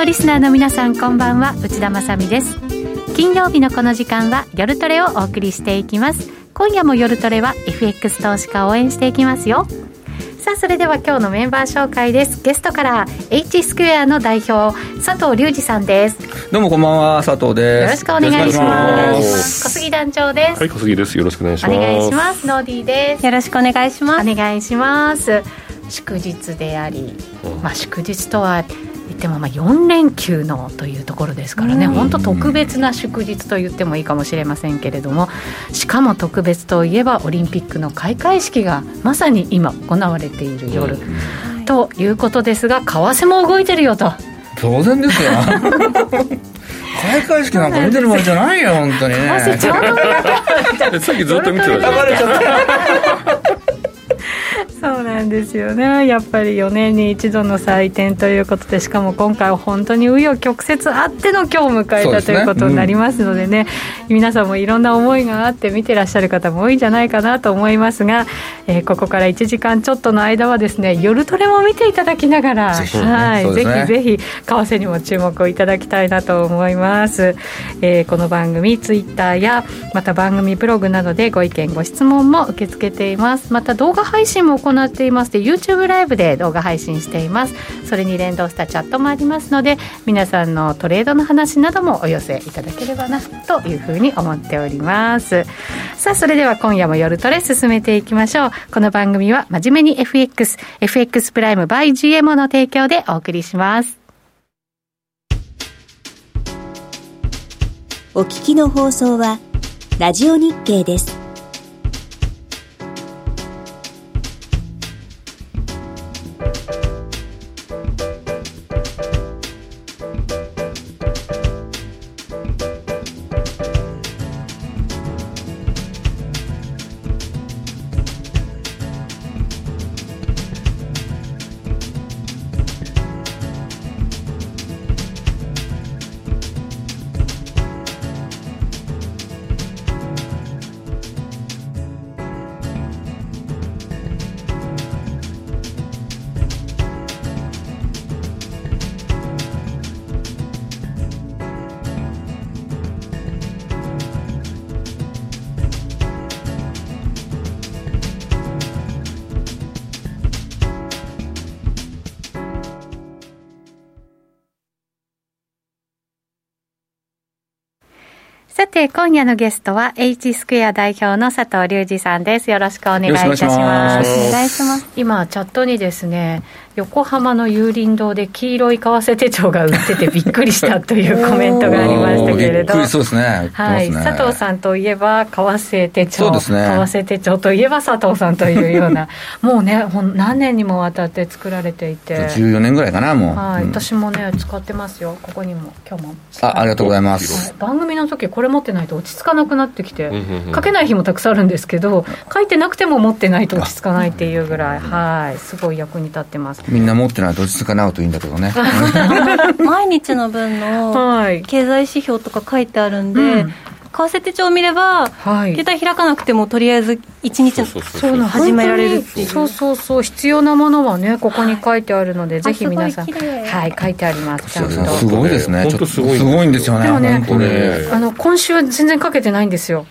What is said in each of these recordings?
のリスナーの皆さんこんばんは。内田まさです。金曜日のこの時間は夜トレをお送りしていきます。今夜も夜トレは FX 投資家を応援していきますよ。さあそれでは今日のメンバー紹介です。ゲストから H スクエアの代表佐藤隆二さんです。どうもこんばんは佐藤です。よろしくお願いします。小杉団長です。はい小杉です。よろしくお願いします。お願いします。ノーディーです。よろしくお願いします。お願いします。祝日であり、まあ祝日とは言ってもまあ4連休のというところですからね、本当特別な祝日と言ってもいいかもしれませんけれどもしかも特別といえばオリンピックの開会式がまさに今行われている夜、ということですが為替も動いてるよと。当然ですよ。開会式なんか見てるもんじゃないよ本当にね。さっきずっと見てた そうなんですよね。やっぱり4年に一度の祭典ということでしかも今回は本当に紆余曲折あっての今日迎えた、ね、ということになりますのでね、うん、皆さんもいろんな思いがあって見てらっしゃる方も多いんじゃないかなと思いますが、えー、ここから1時間ちょっとの間はですね夜トレも見ていただきながら、はい、ぜひぜひ為替にも注目をいただきたいなと思います、えー、この番組ツイッターやまた番組ブログなどでご意見ご質問も受け付けています。また動画配信も行っています。で YouTube ライブで動画配信しています。それに連動したチャットもありますので皆さんのトレードの話などもお寄せいただければなというふうに思っております。さあそれでは今夜も夜トレ進めていきましょう。この番組は真面目に FXFX プライム by GMO の提供でお送りします。お聞きの放送はラジオ日経です。さて、今夜のゲストは、H スクエア代表の佐藤隆二さんです。よろしくお願いいたします。お願いします。今、チャットにですね、横浜の有林堂で黄色い為替手帳が売っててびっくりしたというコメントがありましたけれど。そうですね、はい、佐藤さんといえば為替手帳、ね、為替手帳といえば佐藤さんというような。もうね何年にもわたって作られていて。14年ぐらいかなもう、はい、うん、私もね使ってますよ。ここにも今日も。あありがとうございます、はい、番組の時これ持ってないと落ち着かなくなってきて書けない日もたくさんあるんですけど書いてなくても持ってないと落ち着かないっていうぐらいはい。すごい役に立ってます。みんな持ってないと落ち着かないといいんだけどね。毎日の分の経済指標とか書いてあるんで、為替手帳を見れば、はい、携帯開かなくてもとりあえず1日の始められるっていう。そうそうそう。必要なものはねここに書いてあるので、はい、ぜひ皆さん。はい書いてあります。ちゃんと。すごいですね。ちょっとすごいんですよね。でもねあの今週は全然かけてないんですよ。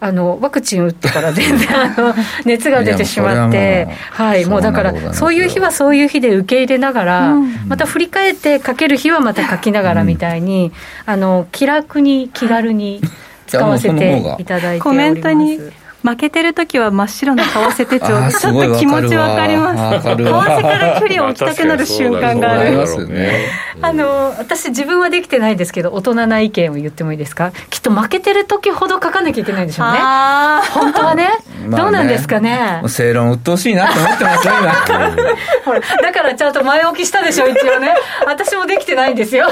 あのワクチン打ってから全然あの熱が出てしまって、はい、もうだから、そういう日はそういう日で受け入れながら、また振り返って書ける日はまた書きながらみたいに、あの気楽に気軽に 使わせていただいております。コメントに負けてる時は真っ白な為替手帳ちょっと気持ちわかります。為替 から距離を置きたくなる瞬間がある。あの私自分はできてないですけど大人な意見を言ってもいいですか？きっと負けてる時ほど書かなきゃいけないんでしょうね。本当はね。どうなんですかね？正論鬱陶しいなと思ってますよ今。ほらだからちゃんと前置きしたでしょ一応ね。私もできてないんですよ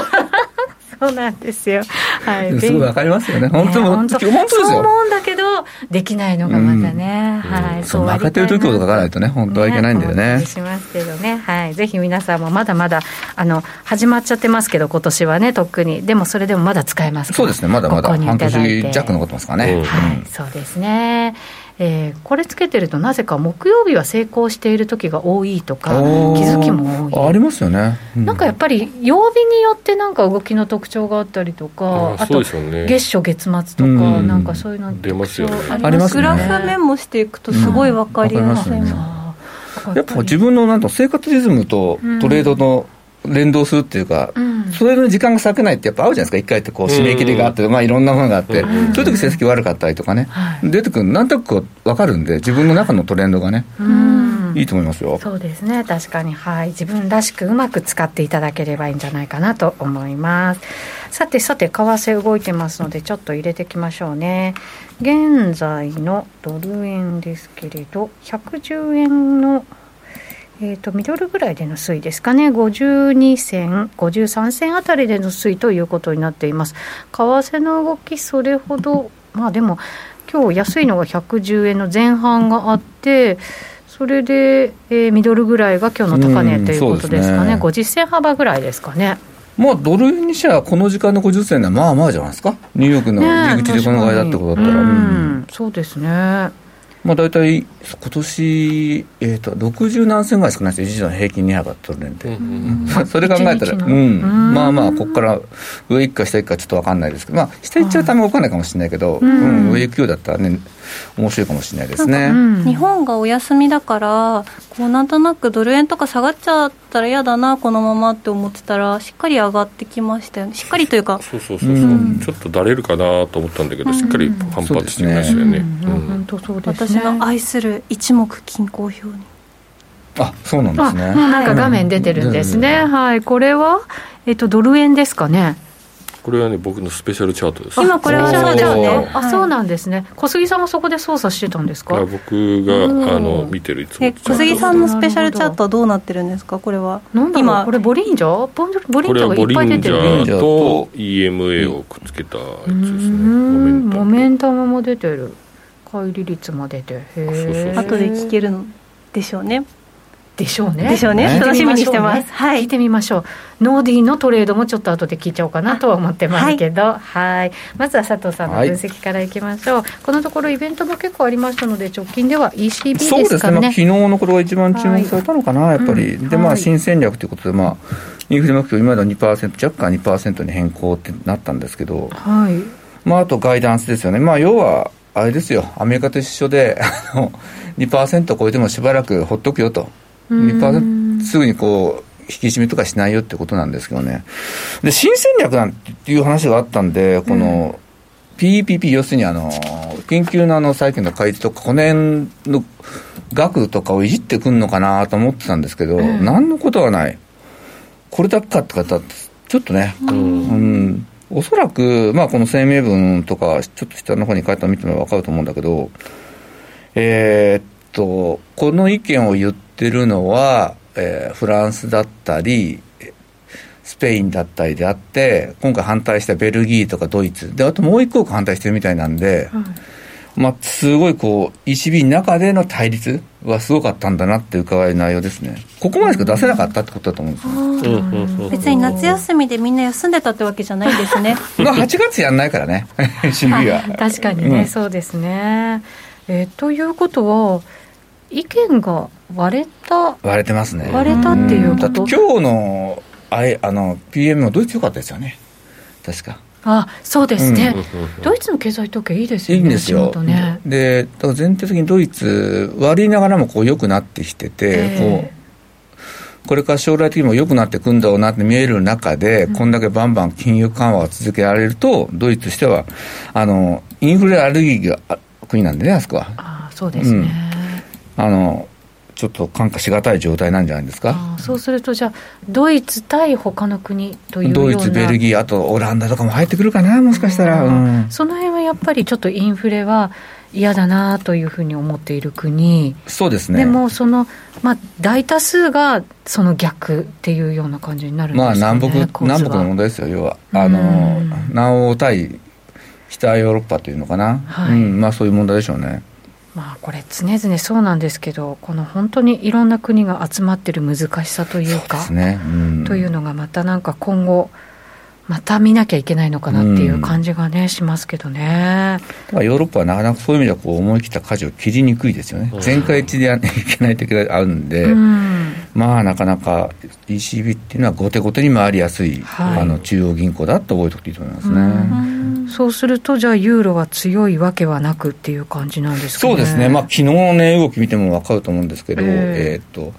そうなんですよ。はい。すごいわかりますよね。本当、本当ですよ。そう思うんだけど、できないのがまたね、はい。そう、負けてる時ほど書かないとね、本当はいけないんだよね。しますけどね。はい。ぜひ皆さんもまだまだ、あの、始まっちゃってますけど、今年はね、とっくに。でもそれでもまだ使えますそうですね、まだまだ半年弱残ってますかね。はい。そうですね。えー、これつけてるとなぜか木曜日は成功している時が多いとか気づきも多い。ありますよね、うん、なんかやっぱり曜日によってなんか動きの特徴があったりとかあと月初月末とか、なんかそういうの出ますよね。ありますね。グラフメモしていくとすごい分かりますね、やっぱ自分のなんと生活リズムとトレードの、連動するっていうか、うん、それの時間が割けないってやっぱ合うじゃないですか、一回ってこう締め切りがあって、まあいろんなものがあって、そういう時成績悪かったりとかね、出てくるなんとなく分かるんで、自分の中のトレンドがね、いいと思いますよ。そうですね、確かに、はい、自分らしくうまく使っていただければいいんじゃないかなと思います。さてさて、為替動いてますので、ちょっと入れていきましょうね。現在のドル円ですけれど、110円のえーと、ミドルぐらいでの推移ですかね、52銭、53銭あたりでの推移ということになっています。為替の動き、それほど、まあでも、今日安いのが110円の前半があって、それで、えー、ミドルぐらいが今日の高値ということですかね、ね50銭幅ぐらいですかね。まあ、ドル円にしては、この時間の50銭はまあまあじゃないですか、ニューヨークの入り口でこのぐらいだってことだったら。うん、そうですね。まあ、大体今年、えーと、60何銭ぐらい少ないですよ、一時の平均2泊取れるんで、うんうん、それ考えたら、うん、まあまあ、ここから上行くか下行くかちょっと分かんないですけど、まあ、下行っちゃうため動かないかもしれないけど、うん、上行くようだったらね、面白いかもしれないですね、日本がお休みだから、こうなんとなくドル円とか下がっちゃったら嫌だな、このままって思ってたら、しっかり上がってきましたよね、しっかりというか、そうそうそうそう、ちょっとだれるかなと思ったんだけど、しっかり反発してましたよね。本当そうです私の愛する一目均衡表に。あそうなんですね。なんか画面出てるんですね、はい。これは、えっと、ドル円ですかねこれはね僕のスペシャルチャートです。今これはそうですね。あそうなんですね。小杉さんはそこで操作してたんですか？僕があの見てるいつも。小杉さんのスペシャルチャートはどうなってるんですか？これは。今。これボリンジャー？ボリンジャーがいっぱい出てる。ボリンジャーと EMA をくっつけたやつですね。モメンタム。も出てる。乖離率も出て。へえ後で聞けるのでしょうねでしょうね。でしょうね。楽しみにしてます、はい、聞いてみましょう。ノーディーのトレードもちょっと後で聞いちゃおうかなとは思ってますけど。はい。まずは佐藤さんの分析からいきましょう、はい、このところイベントも結構ありましたので直近では ECB ですかね。そうですね、まあ、昨日のことが一番注目されたのかな、はい、やっぱり、うん、でまあ新戦略ということでまあインフレ目標今までは2%若干2%に変更ってなったんですけど。はい。まああとガイダンスですよね。まあ要はあれですよ、アメリカと一緒で、あの2%超えてもしばらくほっとくよと、2%すぐにこう、引き締めとかしないよってことなんですけどね。で、新戦略なんていう話があったんで、この、PPP、要するにあの、緊急のあの債券の開示とか、この辺の額とかをいじってくんのかなと思ってたんですけど、うん、何のことはない。これだけかって方、ちょっとね、うん、うん。おそらく、まあ、この声明文とか、ちょっと下の方に書いたの見ても分かると思うんだけど、えー、っと、この意見を言ってるのは、えー、フランスだったり、スペインだったりであって、今回反対したベルギーとかドイツ、で、あともう一個反対してるみたいなんで、まあ、すごいこう、ECB の中での対立はすごかったんだなって伺う内容ですね。ここまでしか出せなかったってことだと思うんですよ。別に夏休みでみんな休んでたってわけじゃないですね。まあ8月やんないからね、ECB は。確かにね、うん、そうですね。えー、ということは、意見が割れた？割れてますね。割れたっていうこと？今日のあいあの PM もドイツ良かったですよね。確か。あそうですね、うん、ドイツの経済統計いいですよね、いいんですよ、ね、でだから全体的にドイツ、悪いながらもこう良くなってきてて、えー、こうこれから将来的にも良くなってくんだろうなって見える中で、うん、こんだけバンバン金融緩和を続けられると、ドイツとしては、あのインフレアレルギーが国なんでね、あそこは。あそうですね、うん、あのちょっと感化しがたい状態なんじゃないですか？そうすると、じゃあ、ドイツ対他の国というドイツ、ベルギー、あとオランダとかも入ってくるかな、もしかしたら。うん、その辺はやっぱりちょっとインフレは嫌だなというふうに思っている国、そうですね。でもその、まあ、大多数がその逆っていうような感じになるんですか、ね、まあ、南北南北の問題ですよ、要は。あの南欧対北ヨーロッパというのかな、はい、うん、まあ、そういう問題でしょうね。まあ、これ、常々そうなんですけど、この本当にいろんな国が集まってる難しさというか、ね。うん、というのがまたなんか今後、また見なきゃいけないのかなっていう感じがね、うん、しますけどね。ヨーロッパはなかなかそういう意味ではこう思い切った舵を切りにくいですよね。全会一致でやらなきゃいけない時があるんで、うん、まあなかなか ECB っていうのは後手後手に回りやすい、はい、あの中央銀行だと覚えておくといいと思いますね。うん、そうすると、じゃあユーロは強いわけはなくっていう感じなんですかね。そうですね。まあ昨日のね、動き見ても分かると思うんですけど、えー、っと、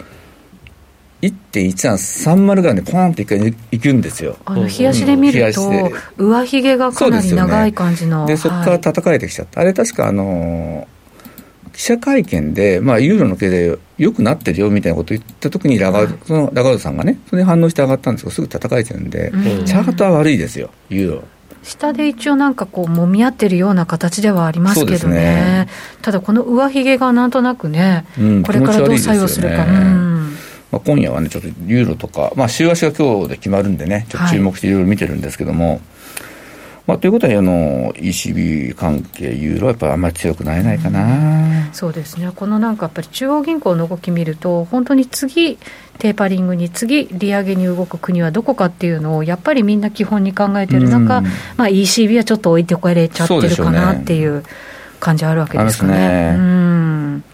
1.1330ぐらいでポーンっていくんですよ。あの冷やしで見ると、上髭がかなり長い感じの。で、ね、そこから叩かれてきちゃった。あれ確かあの記者会見で、まあ、ユーロの経済良くなってるよみたいなことを言ったときにラガード、そのラガードさんがね、それに反応して上がったんですけど、すぐ叩かれてるんで、うん、チャートは悪いですよ、ユーロ。下で一応なんかこう揉み合ってるような形ではありますけどね、ね。ただこの上髭がなんとなくね、うん、これからどう作用するか。まあ、今夜はね、ちょっとユーロとか、まあ、週足が今日で決まるんでね、ちょっと注目していろいろ見てるんですけども、はい、まあ、ということはあの ECB 関係、ユーロはやっぱりあんまり強くなれないかな、そうですね、このなんかやっぱり中央銀行の動き見ると、本当に次、テーパリングに次、利上げに動く国はどこかっていうのを、やっぱりみんな基本に考えてる。中、うん。まあ、ECB はちょっと置いてこれちゃってるかなっていう感じあるわけですかね。ね。うん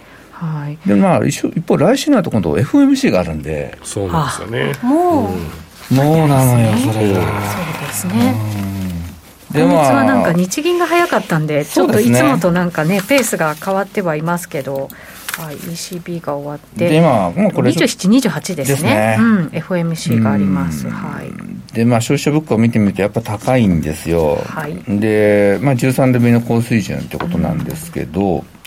はい、でまあ一一方来週になると今度 FMC があるんで。そうなんですよね。もう、うん、もうなのよそれが。そうですね、今月はなんか日銀が早かったんで、ちょっといつもとなんかね、ペースが変わってはいますけど、はい、ECB が終わって、でまあ、もうこれ27、28ですね、すね。うん、FMC があります、はい、でまあ、消費者物価を見てみると、やっぱ高いんですよ、はい、で、まあ、13年ぶりの高水準ってことなんですけど、うん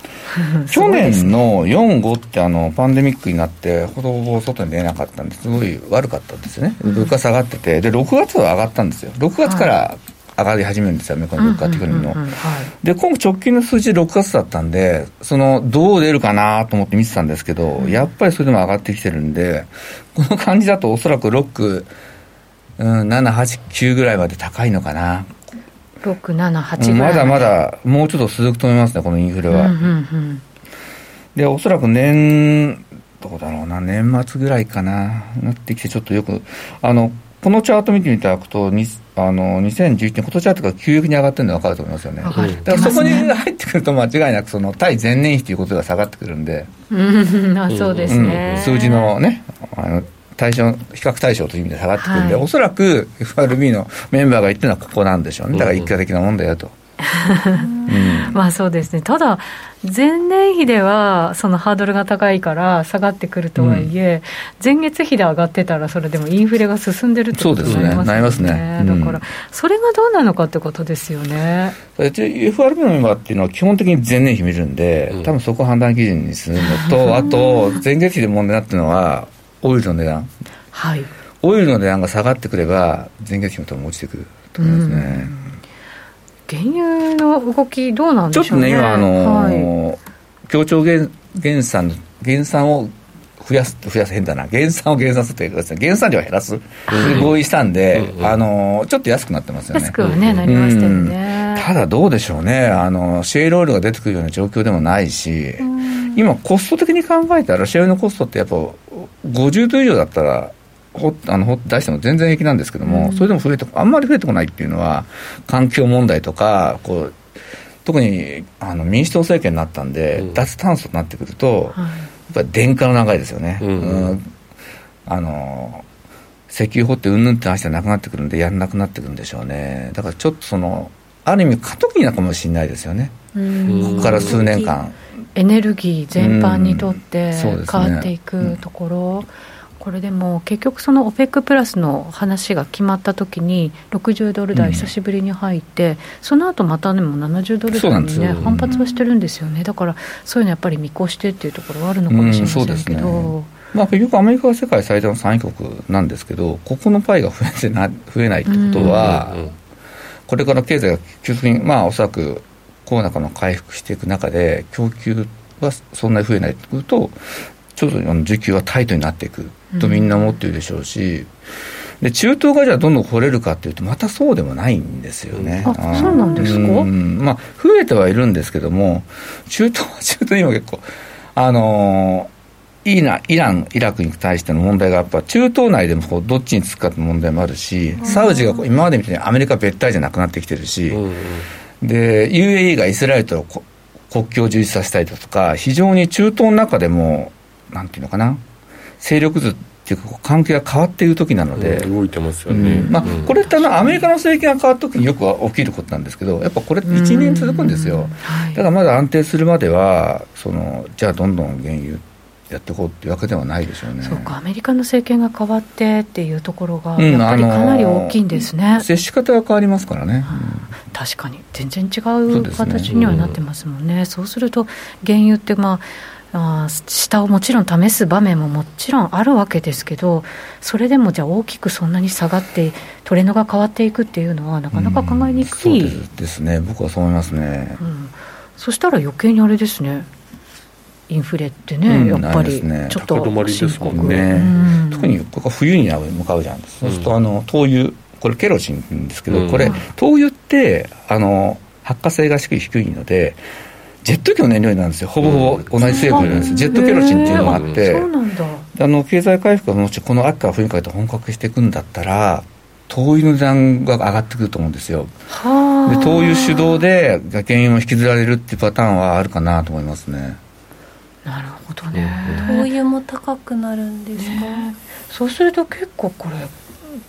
去年の4、5ってあのパンデミックになって、ほぼほぼ外に出なかったんですごい悪かったんですよね、物価下がってて、で6月は上がったんですよ、6月から上がり始めるんですよ、アメリカの物価っていうの。で、今後直近の数字6月だったんで、そのどう出るかなと思って見てたんですけど、やっぱりそれでも上がってきてるんで、この感じだとおそらく6、うん、7、8、9ぐらいまで高いのかな。6、7、8まだまだ、もうちょっと続くと思いますね、このインフレは。うんうんうん、で、おそらく年、どうだろうな、年末ぐらいかな、なってきて、ちょっとよく、あの、このチャート見ていただくと、にあの2011年、今年はとか急激に上がってるの分かると思いますよね。だからそこに入ってくると、間違いなくその対前年比ということが下がってくるんで、あそうですね、うん、数字のね、あの対象、比較対象という意味で下がってくるんで、はい、おそらく FRB のメンバーが言ってるのはここなんでしょうね。だから一過的なもんだよと。うん、まあそうですね、ただ、前年比ではそのハードルが高いから下がってくるとはいえ、うん、前月比で上がってたら、それでもインフレが進んでるってことになりますね、なりますね、だから、それがどうなのかってことですよね。FRB のメンバーっていうのは、基本的に前年比見るんで、多分そこを判断基準にするのと、あと、前月比で問題になってるのは、オイルの値段、はい、オイルの値段が下がってくれば、前月比も多分落ちてくる。と思いますね。原油の動き、どうなんでしょうね。ちょっとね、今、あのーはい、協調減減産減産を増やす、増やす変だな、減産を減産するというかですね、減産量を減らす、合意したんで、あのー、ちょっと安くなってますよね。安くはね、なりましたよね。ただどうでしょうね、あの、シェールオイルが出てくるような状況でもないし、今、コスト的に考えたら、シェアのコストってやっぱ50度以上だったら、ほあの出しても全然平気なんですけども、うん、それでも増えてあんまり増えてこないっていうのは、環境問題とか、こう特にあの民主党政権になったんで、うん、脱炭素になってくると、はい、やっぱり電化の長いですよね。うん、うん、あの石油掘ってうんぬんって話じゃなくなってくるんで、やらなくなってくるんでしょうね。だからちょっとその、ある意味過渡期なのかもしれないですよね。ここから数年間。エネルギー全般にとって変わっていくところ、これでも結局、その OPEC プラスの話が決まったときに、60ドル台、久しぶりに入って、うん、その後またでも70ドル台にね、反発はしてるんですよね、だからそういうのやっぱり見越してっていうところはあるのかもしれませんけど。うんね、まあ、結局、アメリカは世界最大の産油国なんですけど、ここのパイが増えてな増えないってことは、うん、これから経済が急速に、まあ、おそらくコロナ禍の回復していく中で、供給はそんなに増えないというと、ちょっと需給はタイトになっていくとみんな思ってるでしょうし、で中東がじゃあどんどん掘れるかっていうと、またそうでもないんですよね。あそうなんですか、まあ、増えてはいるんですけども、中東は中東今結構、あのイライラン、イラクに対しての問題がやっぱ中東内でもこうどっちにつくかって問題もあるし、サウジが今までみたいにアメリカ別体じゃなくなってきてるし、で UAE がイスラエルと国境を充実させたりだとか、非常に中東の中でも、なんていうのかな、勢力図っていうか、関係が変わっている時なので、動いてますよね、まあ、これってあのアメリカの政権が変わった時によく起きることなんですけど、やっぱこれって1年続くんですよ、だからまだ安定するまでは、そのじゃあどんどん原油やっていこうっていうわけではないでしょうね。そうか、アメリカの政権が変わってっていうところが、やっぱりかなり大きいんですね、うん、接し方が変わりますからね、うん、確かに、全然違う形にはなってますもんね、そう、ねうん、そうすると、原油って、まあ、あ下をもちろん試す場面ももちろんあるわけですけど、それでもじゃあ、大きくそんなに下がって、トレンドが変わっていくっていうのは、なかなか考えにくい、ですね、僕はそう思いますね。そしたら余計にあれですね。インフレってね、うん、やっぱりちょっと深刻、ね、特にここ冬に向かうじゃん、そうするとあの灯油これケロシンですけど、これ灯油ってあの発火性が低いのでジェット機の燃料なんですよ。ほぼほぼ同じ成分なんです、ジェットケロシンっていうのがあって。あの経済回復がもしこの秋から冬にかけて本格していくんだったら灯油の値段が上がってくると思うんですよ。で灯油主導で原油を引きずられるっていうパターンはあるかなと思いますね。なるほどね。灯油も高くなるんですか、ね、そうすると結構これ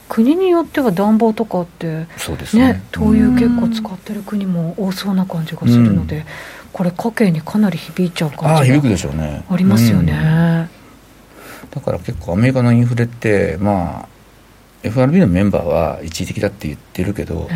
国によっては暖房とかってそうですね、ね、灯油結構使ってる国も多そうな感じがするので、うん、これ家計にかなり響いちゃう感じがありますよね、ね。うん、だから結構アメリカのインフレってまあ FRB のメンバーは一時的だって言ってるけど、え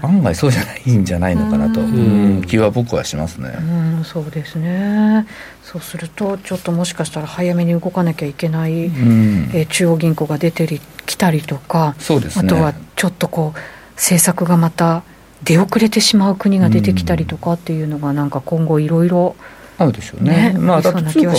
ー、案外そうじゃないんじゃないのかなと、うん、気は僕はしますね、うん、そうですね。そうするとちょっともしかしたら早めに動かなきゃいけない、うん、えー、中央銀行が出てきたりとかそうです、ね、あとはちょっとこう政策がまた出遅れてしまう国が出てきたりとかっていうのがなんか今後いろいろあるでしょうね。ねまあ、だと通貨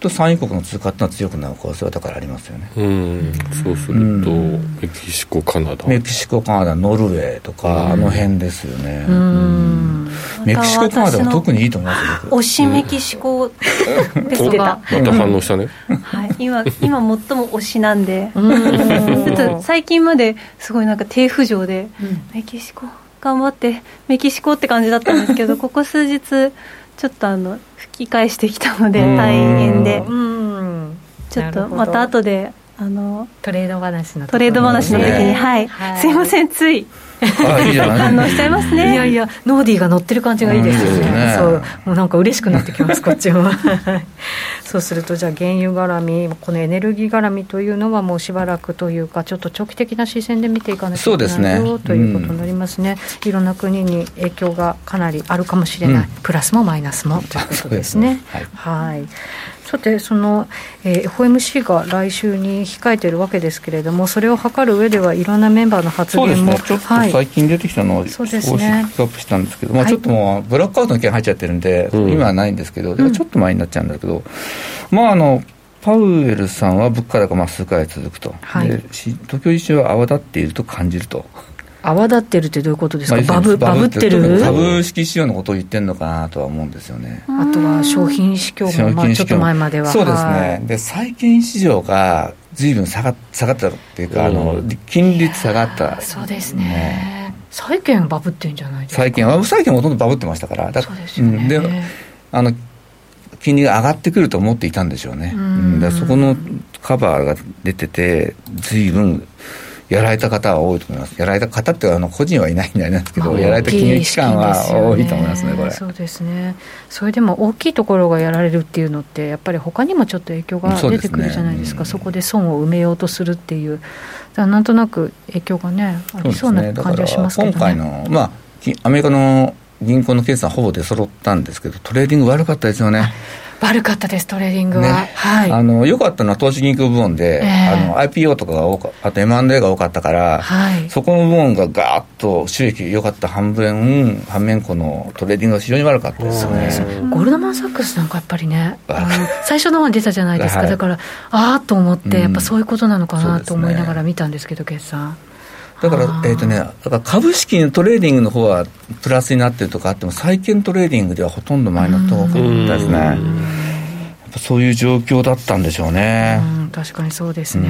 と産油国の通貨ってのは強くなる可能性はだからありますよね。うん、そうすると、メキシコ、カナダ。メキシコ、カナダ、ノルウェーとか、あの辺ですよね。うん。メキシコ、カナダは特にいいと思います推しメキシコですけど。また反応したね。はい、今、今最も推しなんで。ちょっと最近まですごいなんか低浮上で、メキシコ、頑張って、メキシコって感じだったんですけど、ここ数日、ちょっとあの吹き返してきたので大変で。ちょっとまた後であのトレード話のトレード話の時に、はい、はい、すいませんつい反応しちゃいますね。いやいやノーディーが乗ってる感じがいいですよね。そう。もうなんか嬉しくなってきます こっちは。そうするとじゃあ原油絡みこのエネルギー絡みというのはもうしばらくというかちょっと長期的な視線で見ていかなきゃいけないよ、ね、ということになりますね、うん、いろんな国に影響がかなりあるかもしれない、うん、プラスもマイナスもということですね。はい、はいさてその、えー、FOMC が来週に控えているわけですけれどもそれを図る上ではいろんなメンバーの発言も、ね、ちょっと最近出てきたのを少しピックアップしたんですけど、ね、まあ、ちょっともうブラックアウトの件入っちゃってるんで、うん、今はないんですけど、ちょっと前になっちゃうんだけど、まああのパウエルさんは物価高まあ数回続くと、はい、で東京地震は泡立っていると感じると。泡立ってるってどういうことですか、まあ、バブバブってる？株式市場のことを言ってるのかなとは思うんですよね。あとは商品市況も、まあ、ちょっと前までは。そうですね、はい、で債券市場がずいぶん下が下がったっていうか、あの金利下がった。そうですね。ね。債券バブってんじゃないですか？債券は債券ほとんどバブってましたから。だそうですよね、であの金利が上がってくると思っていたんでしょうね、うん、だそこのカバーが出ててずいぶんやられた方は多いと思います。やられた方ってあの個人はいないんであれなんですけど、まあ、やられた金融機関は多いと思いますね、これ。そうですね。それでも大きいところがやられるっていうのって、やっぱり他にもちょっと影響が出てくるじゃないですか。そ、ねうん、こで損を埋めようとするっていう、なんとなく影響がね、ありそうな感じはしますけど、ね、今回の、まあ、アメリカの銀行の決算ほぼ出揃ったんですけど、トレーディング悪かったですよね。悪かったです、トレーディングは。ね、はい、あのよかったのは投資銀行部門で、えー、あの IPO とかが多かったのと M&A が多かったから、はい、そこの部門がガーッと収益良かった半分、反面、このトレーディングが非常に悪かった。ですね。ゴールドマン・サックスなんかやっぱりね、最初の方に出たじゃないですか、はい、だから、ああと思って、やっぱそういうことなのかなと思いながら見たんですけど、決算。だから、えっ、ー、とね、だから株式のトレーディングの方はプラスになってるとかあっても、債券トレーディングではほとんどマイナスと多かったですね。やっぱそういう状況だったんでしょうね。うん、確かにそうですね。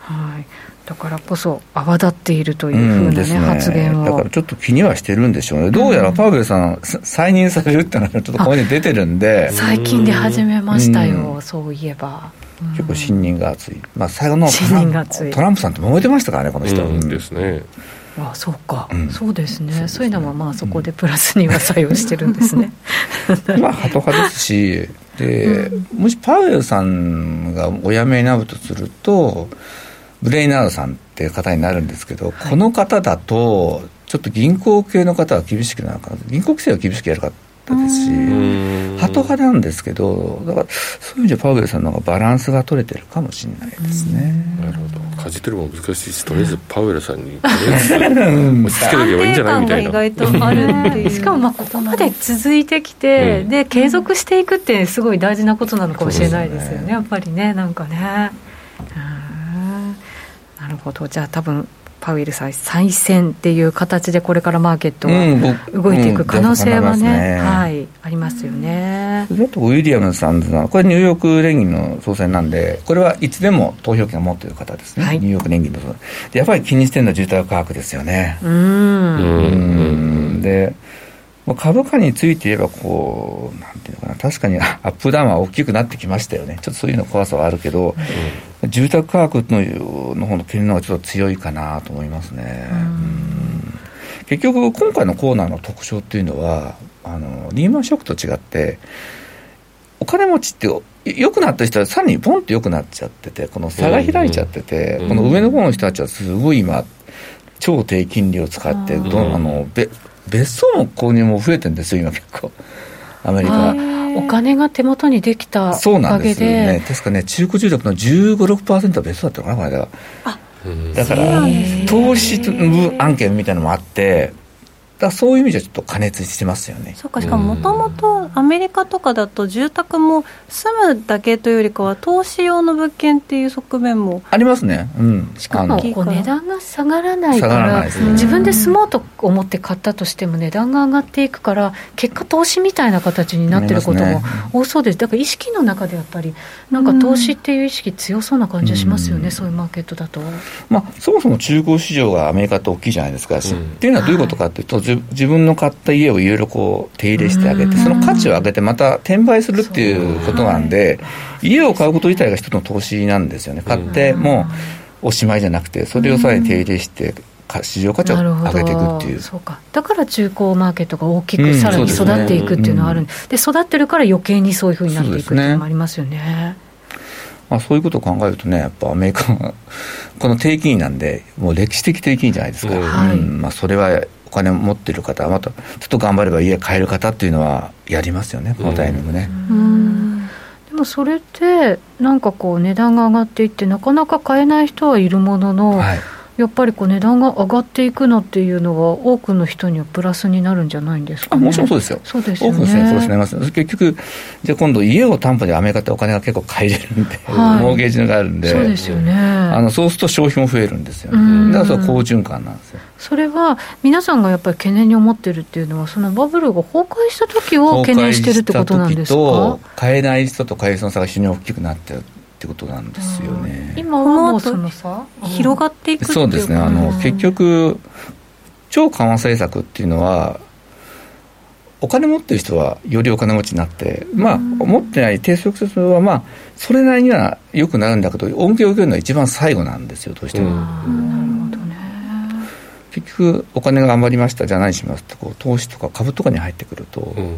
はい。だからこそ泡立っているというふうなね、ね発言をだからちょっと気にはしてるんでしょうね、どうやらパウエルさん、再任されるってのは、ちょっとここに出てるんで、最近で始めましたよ、そういえば。結構信任が厚い、まあ、最後のトランプさんと揉めてましたからね、この人。うん、ですね。あそうか、うん、そうですね、そういうのもまあそこでプラスには作用してるんですね。まあ、ハト派ですし、で、うん、もしパウエルさんがお辞めになるとすると、ブレイナードさんっていう方になるんですけど、はい、この方だと、ちょっと銀行系の方は厳しくなるかな、銀行規制は厳しくやるかですし、ハト派なんですけど、だからそういう意味でパウエルさんの方がバランスが取れてるかもしれないですね。なるほど。かじってるも難しいし、とりあえずパウエルさんに、とりあえず押し付けとけばいいんじゃないみたいな。意外とある。しかもまあここまで続いてきて、うん、で継続していくってすごい大事なことなのかもしれないですよね、ね。やっぱりね、なんかね。なるほど、じゃあ多分パウエルさん再選っていう形でこれからマーケットは動いていく可能性はねうんね、はい、ありますよね。それとウィリアムさんのこれニューヨーク連銀の総裁なんでこれはいつでも投票権を持っている方ですね、はい、ニューヨーク連銀のでやっぱり気にしてるのは住宅価格ですよね。うん。で株価について言えばこうなんていうのかな確かに アップダウンは大きくなってきましたよね。ちょっとそういうの怖さはあるけど、うん、住宅価格のの方の懸念の方がちょっと強いかなと思いますね、うん、結局今回のコーナーの特徴っていうのはあのリーマンショックと違ってお金持ちって良くなった人はさらにポンと良くなっちゃっててこの差が開いちゃってて、うん、この上の方の人たちはすごい今超低金利を使ってど、あの別荘の購入も増えてるんですよ、今結構、アメリカ。は。お金が手元にできたそうなんですよね、確かね、中古住宅の15、6%は別荘だったのかな、これだだから、投資案件みたいなのもあって、だそういう意味じゃちょっと加熱してますよね。そうかしかももともとアメリカとかだと住宅も住むだけというよりかは投資用の物件っていう側面もありますね、うん、しかもこう値段が下がらないから、ね、自分で住もうと思って買ったとしても値段が上がっていくから結果投資みたいな形になってることも多そうです、だから意識の中でやっぱりなんか投資っていう意識強そうな感じがしますよね、うん、そういうマーケットだと、まあ、そもそも中古市場がアメリカって大きいじゃないですか、うん、っていうのはどういうことかっていうと、はい自分の買った家をいろいろこう手入れしてあげて、その価値を上げてまた転売するっていうことなんで、家を買うこと自体が一つの投資なんですよね。買ってもうおしまいじゃなくて、それをさらに手入れして、市場価値を上げていくっていう。そうか。だから中古マーケットが大きくさらに育っていくっていうのはある、うん、で、ねうん、育ってるから余計にそういうふうになっていくっていうのもありますよね。まあ、そういうことを考えるとね、やっぱアメリカは、この低金利なんで、もう歴史的低金利じゃないですか、うん。まあ、それはお金を持ってる方、またちょっと頑張れば家買える方っていうのはやりますよね、このタイミングね。でもそれってなんかこう値段が上がっていってなかなか買えない人はいるものの、はい、やっぱりこう値段が上がっていくのっていうのは、多くの人にはプラスになるんじゃないんですか、ね、あもちろんそうですよ、そうですよね、多くの人にプラスになります、結局、じゃあ今度、家を担保でアメリカってお金が結構借りれるんで、はい、モーゲージがあるんで、そうですよね。あのそうすると消費も増えるんですよ、ね、だからそれは好循環なんですよ。それは皆さんがやっぱり懸念に思ってるっていうのは、そのバブルが崩壊した時を懸念してるってことなんですか？買えない人と買える人の差が非常に大きくなってるってことなんですよね。今はもうその差広がっていくそうですね。あの、結局超緩和政策っていうのはお金持ってる人はよりお金持ちになって、まあ、持ってない低速説は、まあ、それなりにはよくなるんだけど、恩恵を受けるのは一番最後なんですよ、どうしても。なるほどね。結局、お金が余りました、じゃあ何しますと、こう投資とか株とかに入ってくると、うん、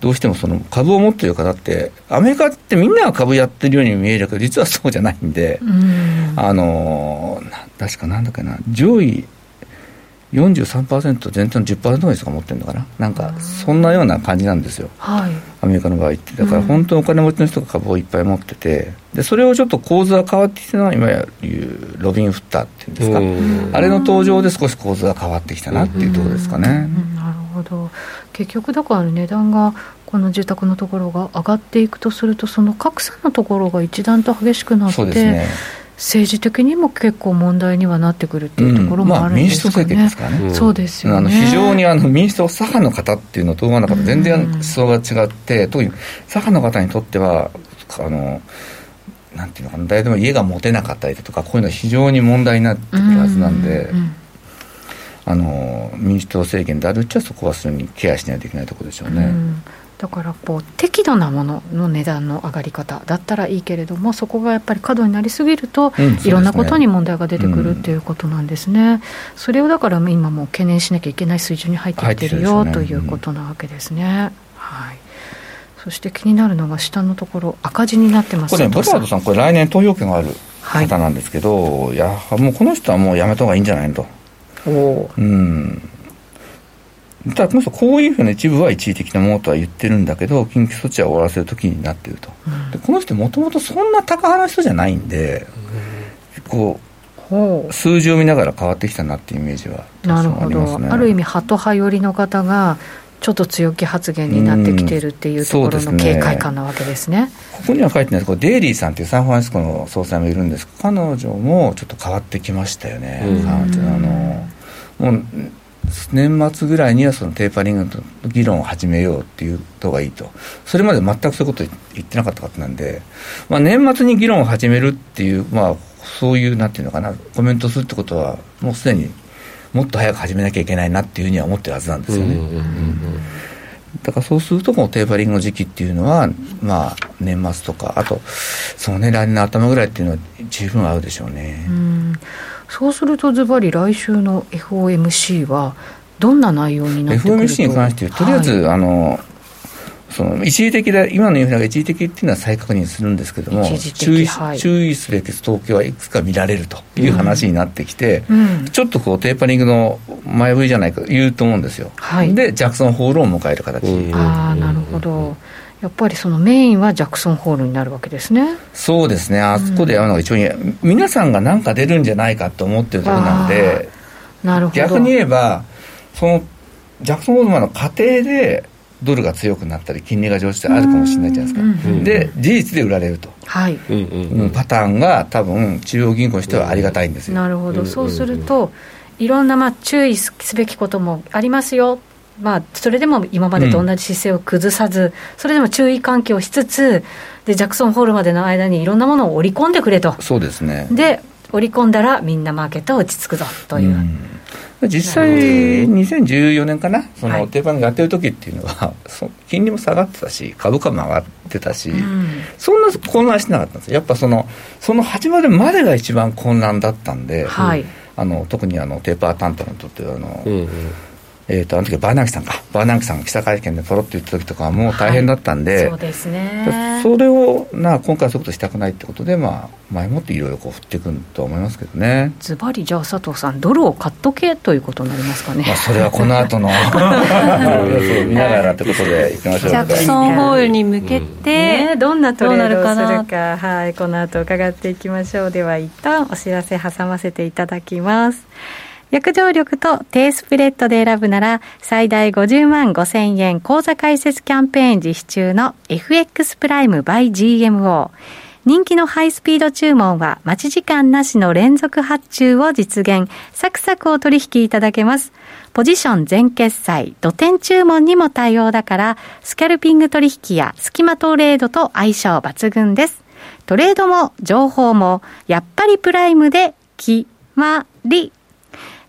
どうしてもその株を持っている方って、アメリカってみんなが株やってるように見えるけど、実はそうじゃないんで、うん、あの確かなんだっけな、上位43%、全体の10%ぐらいしか持ってるのかな、なんかそんなような感じなんですよ、はい、アメリカの場合って、だから本当にお金持ちの人が株をいっぱい持ってて、でそれをちょっと構図が変わってきたのは、今やるロビン・フッターっていうんですか、あれの登場で少し構図が変わってきたなっていうところですかね。なるほど結局だから値段がこの住宅のところが上がっていくとするとその格差のところが一段と激しくなって、ね、政治的にも結構問題にはなってくるっていうところもあるんですかね、うんまあ、民主党政権ですからね、そうですよね。あの非常にあの民主党左派の方っていうのと右派の方全然思想が違って、特に左派の方にとってはあのなんていうのかな誰でも家が持てなかったりとかこういうのは非常に問題になってくるはずなんで、うんうん、あの民主党政権であるうちはそこはすぐにケアしないといけないところでしょうね。うん。だからこう適度なものの値段の上がり方だったらいいけれどもそこがやっぱり過度になりすぎると、うんね、いろんなことに問題が出てくるっていうことなんですね、うん、それをだから今も懸念しなきゃいけない水準に入ってきてるよ、ね、ということなわけですね。はい。そして気になるのが下のところ赤字になってます。これねブラードさんこれ来年投票権がある方なんですけど、はい、いやもうこの人はもうやめた方がいいんじゃないのとう。ん。ただこの人こういうふうな一部は一時的なものとは言ってるんだけど緊急措置は終わらせる時になってると、うん、でこの人もともとそんな高派な人じゃないんで、うん、こう。数字を見ながら変わってきたなっていうイメージはなるほど。ある意味ハト派寄りの方がちょっと強気発言になってきてるっていうところの警戒感なわけですね,、ここには書いてないですけどデイリーさんっていうサンフランシスコの総裁もいるんです。彼女もちょっと変わってきましたよね、うん、あのもう年末ぐらいにはそのテーパリングの議論を始めようっていう方がいいと、それまで全くそういうこと言ってなかった方なんで、まあ、年末に議論を始めるっていう、まあ、そういうなんていうのかな、コメントするってことは、もうすでにもっと早く始めなきゃいけないなっていうふうには思ってるはずなんですよね。だからそうすると、このテーパリングの時期っていうのは、まあ、年末とか、あと、そうね、来年の頭ぐらいっていうのは十分合うでしょうね。うそうすると、ずばり来週の FOMC は、どんな内容になってくると FOMC に関して、とりあえず、はい、あの、その一時的で、今のインフレが一時的っていうのは再確認するんですけども、注意はい、注意すべき統計はいくつか見られるという話になってきて、うん、ちょっとこうテーパリングの前振りじゃないか言うと思うんですよ、はい、で、ジャクソンホールを迎える形、うん、あなるほど。やっぱりそのメインはジャクソンホールになるわけですね。そうですね、あそこでやるのが一応、うん、皆さんが何か出るんじゃないかと思ってるところなので、なるほど。逆に言えば、そのジャクソンホールの過程で、ドルが強くなったり金利が上昇してあるかもしれないじゃないですか、で事実で売られると、はい。うん、パターンが多分中央銀行にしてはありがたいんですよ、なるほど。そうするといろんなまあ注意すべきこともありますよ。まあ、それでも今までと同じ姿勢を崩さず、うん、それでも注意喚起をしつつで、ジャクソンホールまでの間にいろんなものを織り込んでくれと、そうですね。で織り込んだら、みんなマーケットは落ち着くぞという。うん実際、2014年かな、その定番がやってる時っていうのは、金利も下がってたし、株価も上がってたし、うん、そんな混乱してなかったんですやっぱその、その始まるまでが一番混乱だったんで、はい、あの特にあのテーパー担当にとってはあの、うんうんえーと、あの時バーナンキさんか。バーナンキさんが記者会見でポロッと言った時とかはもう大変だったんで、はい、そうですね。それをな今回はそういうことしたくないってことで、まあ、前もっていろいろこう振っていくと思いますけどね。ズバリじゃあ佐藤さんドルを買っとけということになりますかね、まあ、それはこの後の 見ながらってことでいきましょう。ジャクソンホールに向けて、ね、どんなトレードをするか。はいこの後伺っていきましょう。では一旦お知らせ挟ませていただきます約定力と低スプレッドで選ぶなら最大50万5千円口座開設キャンペーン実施中の FX プライム by GMO 人気のハイスピード注文は待ち時間なしの連続発注を実現サクサクお取引いただけますポジション全決済、土点注文にも対応だから、スキャルピング取引やスキマトレードと相性抜群です。トレードも情報も、やっぱりプライムで決まり。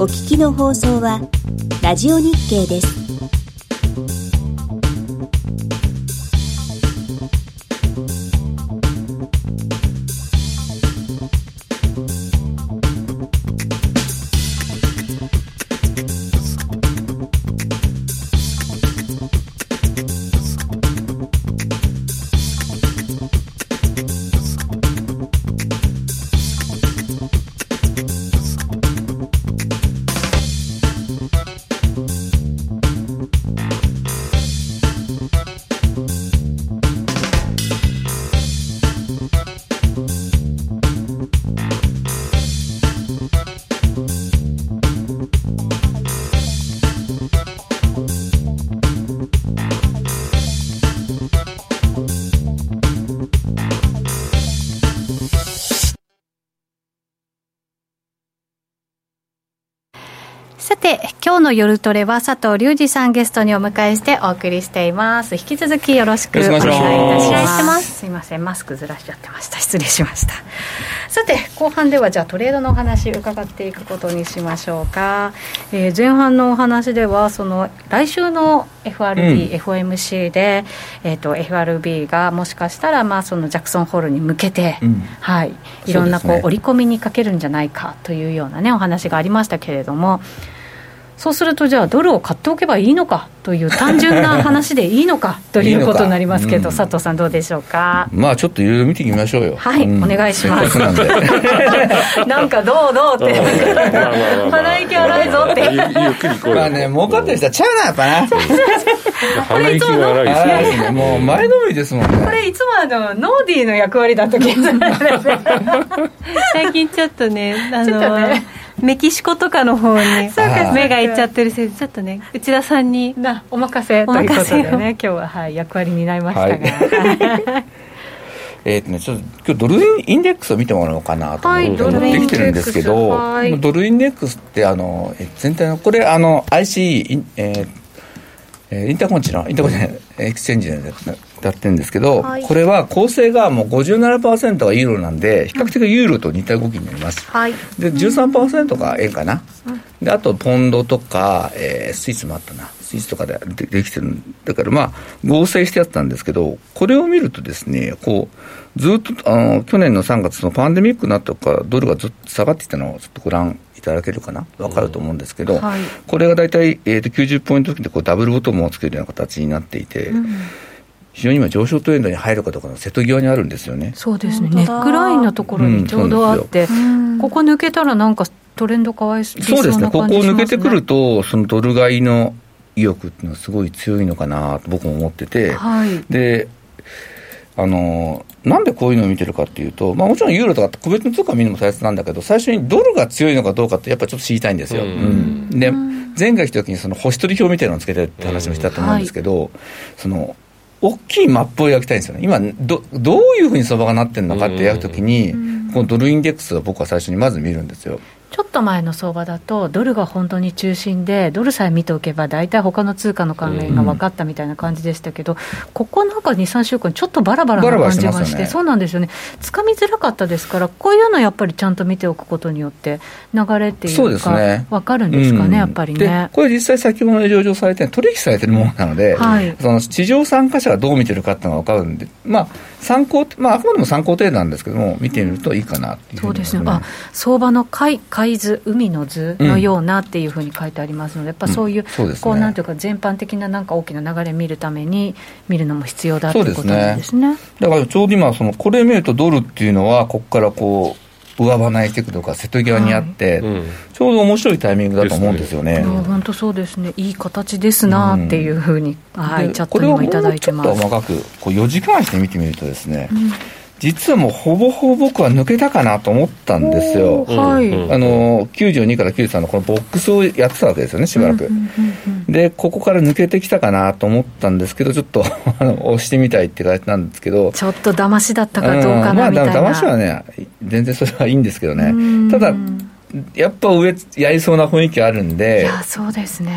お聞きの放送はラジオ日経です。の夜トレは佐藤隆二さんゲストにお迎えしてお送りしています。引き続きよろしくお願いいたします。すいませんマスクずらしちゃってました。失礼しました。さて後半ではじゃあトレードのお話伺っていくことにしましょうか、えー、前半のお話ではその来週の FRB、うん、FOMC で、えーと、FRB がもしかしたらまあそのジャクソンホールに向けて、うん、はい、いろんなこう、織り込みにかけるんじゃないかというようなねお話がありましたけれどもそうするとじゃあドルを買っておけばいいのかという単純な話でいいのかということになりますけど、うん、佐藤さんどうでしょうか？まあちょっといろいろ見ていきましょうよ。はい、うん、お願いします。なんかどうどうって。鼻息荒いぞって。まあね儲かってる人はちゃうなやっぱな鼻息が荒いですねもう前のめりですもんね。これいつもあのノーディーの役割だった気がする最近ちょっとねあのね。メキシコとかの方に目がいっちゃってるせいでちょっとね内田さんになお任せということでね今日は、はい、役割になりましたが、はい。えっとね、ちょっと今日ドルインデックスを見てもらおうかなと思って持ってきてるんですけど、はい、ドルインデックスってあの全体のこれあの ICE、えー、インターコンチのインターコンチエクスチェンジやってるんですけど、はい、これは構成がもう57%がユーロなんで比較的ユーロと似た動きになります、はい、で13%が円かな、うん、であとポンドとか、えー、スイスもあったな。スイスとかででできてるだからまあ合成してやったんですけどこれを見るとですねこうずっとあの去年の3月のパンデミックになったからドルがずっと下がってきたのをちょっとご覧いただけるかな？分かると思うんですけど、うん。はい、これが大体、えー、と90ポイント付近でこうダブルボトムをつけるような形になっていて、うん。非常に今、上昇トレンドに入るかどうかの瀬戸際にあるんですよね。そうですね、ネックラインのところにちょうどあって、うん、ここ抜けたら、なんかトレンドかわいそうそうですね、ここを抜けてくると、そのドル買いの意欲っていうのはすごい強いのかなと僕も思ってて、はい、であのなんでこういうのを見てるかっていうと、まあ、もちろんユーロとか個別の通貨を見るのも大切なんだけど、最初にドルが強いのかどうかって、やっぱりちょっと知りたいんですよ。うん、で、前回来た時にその星取り表みたいなのをつけてって話もしたと思うんですけど、はい、その大きいマップを描きたいんですよね。今、ど、どういうふうに相場がなってるのかって描くときに、このドルインデックスを僕は最初にまず見るんですよ。ちょっと前の相場だと、ドルが本当に中心で、ドルさえ見ておけば、大体他の通貨の関連が分かったみたいな感じでしたけど、うん、ここなんか2、3週間、ちょっとバラバラな感じがして、ね、そうなんですよね、つかみづらかったですから、こういうのやっぱりちゃんと見ておくことによって、流れっていうか、ね、分かるんですかね、うん、やっぱりね。これ、実際、先物で上場されて、取引されてるものなので、はい、その市場参加者がどう見てるかっていうのが分かるんで、まあ、参考、まあ、あくまでも参考程度なんですけども、見てみるといいかなっていう、ね、そうですね、あ相場の海海図、海の図のようなっていうふうに書いてありますので、やっぱそういう、うんうね、こうなんていうか、全般的ななんか大きな流れ見るために、見るのも必要だということなんですね。だからちょうど今、そのこれ見ると、ドルっていうのは、ここからこう、上離れしていくとか、瀬戸際にあって、はいうん、ちょうど面白いタイミングだと思うんですよね。本当そうですね、いい形ですなっていうふうに、うん、はい、チャットにもいただいてます。これをもうちょっと細かく、こう4時間して見てみるとですね、うん実はもうほぼほぼ僕は抜けたかなと思ったんですよ。はい。あの、92から93のこのボックスをやってたわけですよね、しばらく。で、ここから抜けてきたかなと思ったんですけど、ちょっと 押してみたいって感じなんですけど。ちょっと騙しだったかどうかなみたいな。まあ、騙しはね、全然それはいいんですけどね。ただ、やっぱ上やりそうな雰囲気あるんで。いや、そうですね。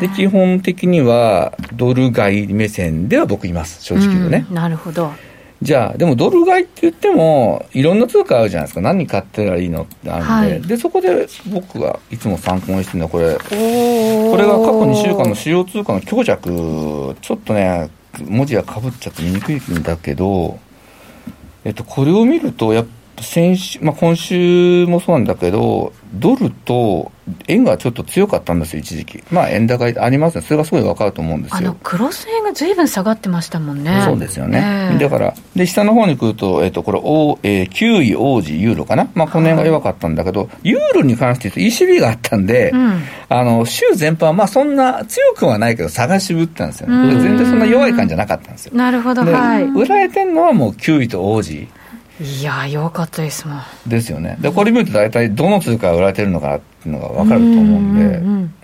で、基本的にはドル買い目線では僕います、正直言うとね。なるほど。じゃあ、でもドル買いって言っても、いろんな通貨あるじゃないですか、何買ってらいいの？ってあるんで、はい、でそこで僕がいつも参考にしてるのは、これ、これが過去2週間の主要通貨の強弱、ちょっとね、文字がかぶっちゃって見にくいんだけど、えっと、これを見ると、やっぱ先週、まあ、今週もそうなんだけど、ドルと円がちょっと強かったんですよ、一時期。まあ、円高ありますね、それがすごい分かると思うんですよ。あのクロス円がずいぶん下がってましたもんね。そうですよね。えー、だから、で、下の方に来ると、えっ、ー、と、これ、おえー、9位王子ユーロかな？まあ、この辺が弱かったんだけど、ユーロに関して言うと ECB があったんで、うん、あの、州全般は、まあ、そんな強くはないけど、探しぶったんですよね。全然そんな弱い感じじゃなかったんですよ。なるほど、はい。売られてるのはもう9位と王子。いや弱かったですもん。ですよね。でこれ見ると大体どの通貨が売られてるのかっていうのが分かると思うんで、うんうん、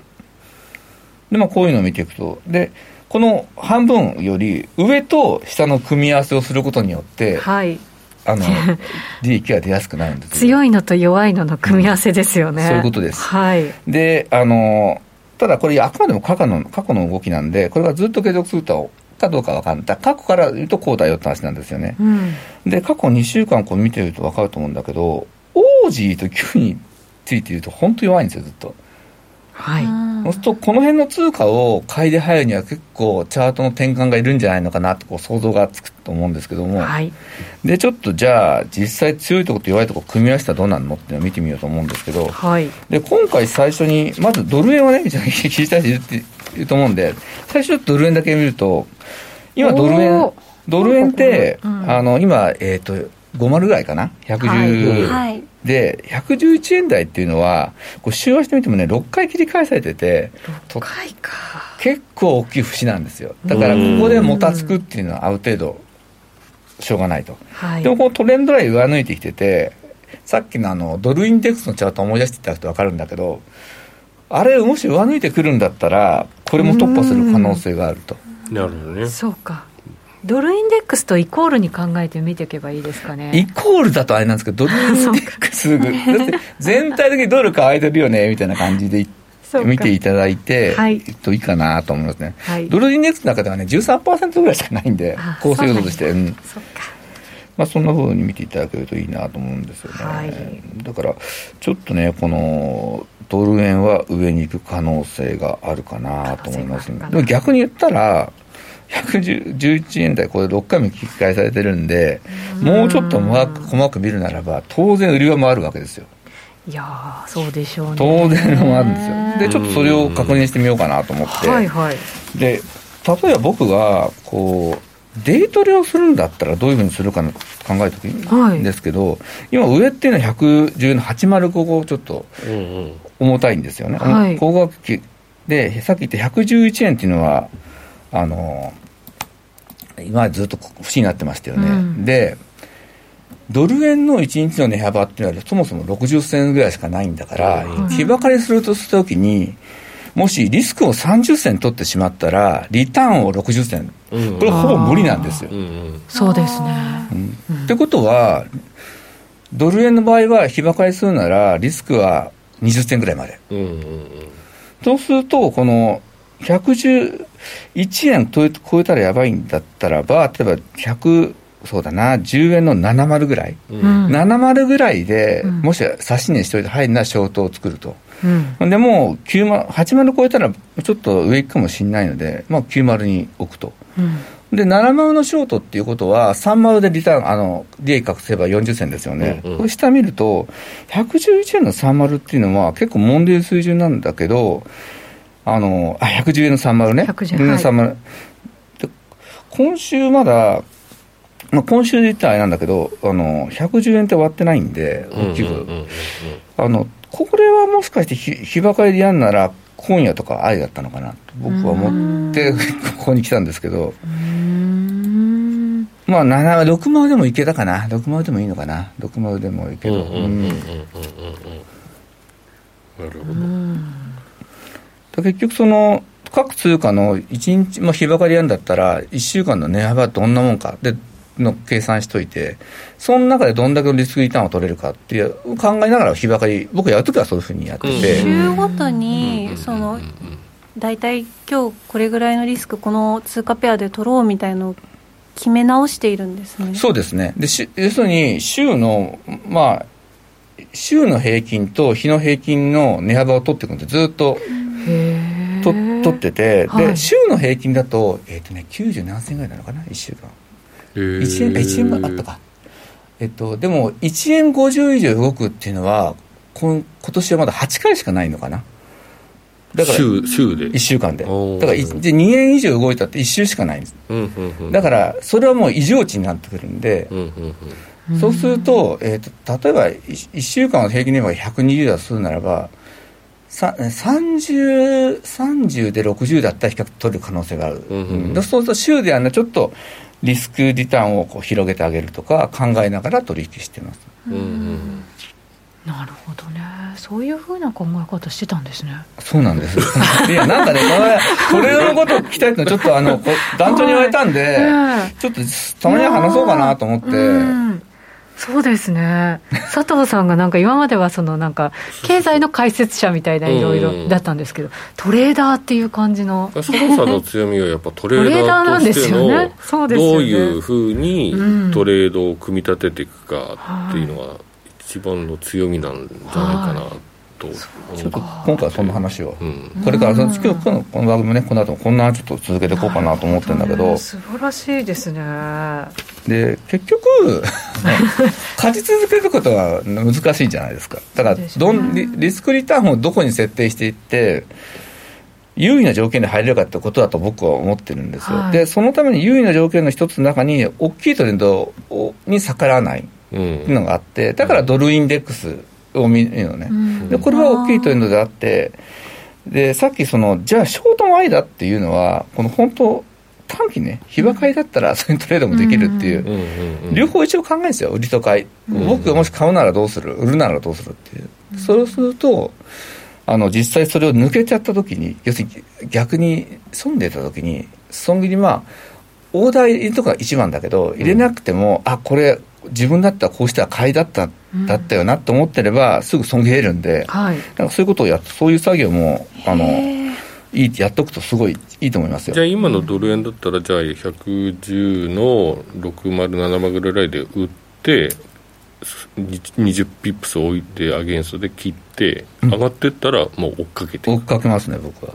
でまあこういうのを見ていくと。でこの半分より上と下の組み合わせをすることによって、はい、あの 利益が出やすくなるんです強いのと弱いのの組み合わせですよね、うん、そういうことです、はい、であのただこれ、あくまでも過去の過去の動きなんで、これがずっと継続するとかどうか分かんない、過去から言うとこうだよって話なんですよね。うん、で、過去2週間こう見てると分かると思うんだけど、オージーと9について言うと、本当弱いんですよ、ずっと。はい、そうすると、この辺の通貨を買いで入るには結構チャートの転換がいるんじゃないのかなとこう想像がつくと思うんですけども、はい、でちょっとじゃあ、実際強いところと弱いところ組み合わせたらどうなるのっていうのを見てみようと思うんですけど、はい、で今回最初に、まずドル円をね、聞いた人いるって言うと思うんで、最初ドル円だけ見ると、今ドル円、ドル円って、うん、あの今、えっ、ー、と、50ぐらいかな、110、はい、で、111円台っていうのは、こう週足で見てもね、6回切り返されてて、6回か。結構大きい節なんですよ。だからここでもたつくっていうのはある程度、しょうがないと。はい、でもこのトレンドライン上抜いてきてて、さっきのあのドルインデックスのチャート思い出していただくと分かるんだけど、あれもし上抜いてくるんだったら、これも突破する可能性があると。なるほどね。そうか。ドルインデックスとイコールに考えてみていけばいいですかね。イコールだとあれなんですけど、ドルインデックス、だって全体的にドル買われてるよね、みたいな感じで見ていただいて、はい、といいかなと思いますね。はい、ドルインデックスの中ではね、13%ぐらいしかないんで、構成度として。うん、そっか。まあ、そんなふうに見ていただけるといいなと思うんですよね。はい、だから、ちょっとね、この、ドル円は上に行く可能性があるかなと思います、ね、でも逆に言ったら、111円台、これ6回も引き換えされてるんで、もうちょっと細かく見るならば、当然売り場もあるわけですよ。いやそうでしょうね。当然もあるんですよ。で、ちょっとそれを確認してみようかなと思って。はいはい。で、例えば僕が、こう、デイトレをするんだったらどういうふうにするか考えた時んですけど、はい、今上っていうのは110の805をちょっと重たいんですよね。はい、高額機で、さっき言った111円っていうのは、あの、今までずっと節になってましたよね。うん、で、ドル円の1日の値幅っていうのはそもそも60銭ぐらいしかないんだから、日ばかりするとしたときに、もしリスクを30銭取ってしまったら、リターンを60銭、これはほぼ無理なんですよ。そうですね。うん、ってことは、ドル円の場合は、日ばかりするなら、リスクは20銭ぐらいまで。そうすると、この111円超えたらやばいんだったらば、例えば100、そうだな、10円の70ぐらい、うん、70ぐらいで、うん、もし指し値しといて入るならショートを作ると。うん、でもう90、80超えたらちょっと上行くかもしれないので、まあ、90に置くと。うんで、70のショートっていうことは、30でリターン、あの、利益確せば40銭ですよね。うんうん、これ下見ると、111円の30っていうのは結構問題水準なんだけど、あの、あ、110円の30ね。110円の30。はい、今週まだ、まあ、今週で言ったらあれなんだけど、あの、110円って割ってないんで、大きく。あの、これはもしかして日日ばかりでやるなら、今夜とかありだったのかなと僕は思って、ここに来たんですけど。まあ、7、6丸でもいけたかな。6丸でもいいのかな。6丸でもいいけど。なるほど。結局その、各通貨の1日、まあ、日ばかりやるんだったら、1週間の値幅どんなもんか。で、の計算しといて、その中でどんだけのリスクリターンを取れるかっていう考えながら日ばかり、僕やるときはそういうふうにやってて。週ごとに、その、大体今日これぐらいのリスク、この通貨ペアで取ろうみたいのを決め直しているんですね。そうですね。で要するに、週の、まあ、週の平均と日の平均の値幅を取っていくんで、ずっと。と取ってて、はい、で週の平均だと,、えーとね、90何銭ぐらいなのかな、1週間。1円、1円あったか。えっと、でも、1円50以上動くっていうのは、今今年はまだ8回しかないのかな。だから週週で。1週間で。だから2円以上動いたって1週しかないんです、だからそれはもう異常値になってくるんで、そうすると,、えーと、例えば 1, 1週間の平均で120だとするならば 30, 30で60だったら比較取る可能性がある、うんそうすると週であのちょっとリスクリターンをこう広げてあげるとか考えながら取引してます。うんうんなるほどね、そういうふうな考え方してたんですね。そうなんです。いや、なんかね、これ、のことを聞きたいってちょっとあの、団長に言われたんで、はい、ちょっとたまには話そうかなと思って、うん、そうですね。佐藤さんがなんか今まではそのなんか経済の解説者みたいないろいろだったんですけど、トレーダーっていう感じの佐藤さんの強みはやっぱトレーダーとしての、ね、どういうふうにトレードを組み立てていくかっていうのが一番の強みなんじゃないかなとちょっと今回はそんな話を、うん、これから今日このこの番組もねこの後もこんなちょっと続けていこうかなと思ってるんだけど、素晴らしいですね。で結局 勝ち続けることは難しいじゃないですか。だからどんリリスクリターンをどこに設定していって優位な条件で入れるかってことだと僕は思ってるんですよ、はい、でそのために優位な条件の一つの中に大きいトレンドに逆らわないのがあって、だからドルインデックスを見るのね、でこれは大きいトレンドであって、でさっきその、じゃあ、ショートの間っていうのは、この本当、短期ね、日ば買いだったら、そういうトレードもできるっていう、両方一応考えるんですよ、売りと買い、僕がもし買うならどうする、売るならどうするっていう、そうすると、あの実際それを抜けちゃったときに、要するに逆に損出たときに、損切り、まあ、オーダー入れるとこが一番だけど、入れなくても、あこれ、自分だったらこうしたら買いだっただったよなと思ってれば、すぐ損切れるんで、はい、だからそういうことをやっそういう作業もあのいいやっとくとすごいいいと思いますよ。じゃあ今のドル円だったらじゃあ110の607ぐらいで売って20ピップス置いてアゲンストで切って上がってったらもう追っかけて、追っかけますね僕は。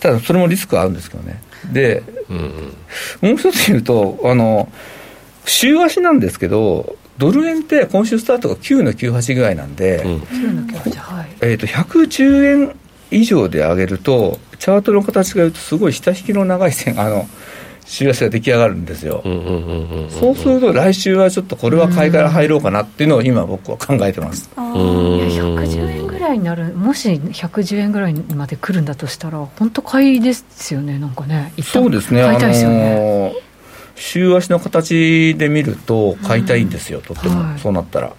ただそれもリスクあるんですけどね。で、うんうん、もう一つ言うとあの週足なんですけど、ドル円って今週スタートが9の98ぐらいなんで、うん、えー、と110円以上で上げると、チャートの形が言うと、すごい下引きの長い線、あの週足が出来上がるんですよ。そうすると、来週はちょっとこれは買いから入ろうかなっていうのを今、僕は考えてます。いや110円ぐらいになる、もし110円ぐらいまで来るんだとしたら、本当買いですよね、なんかね、そうですね。買いたいですよね。あのー週足の形で見ると買いたいんですよ、うん、とっても、はい、そうなったら。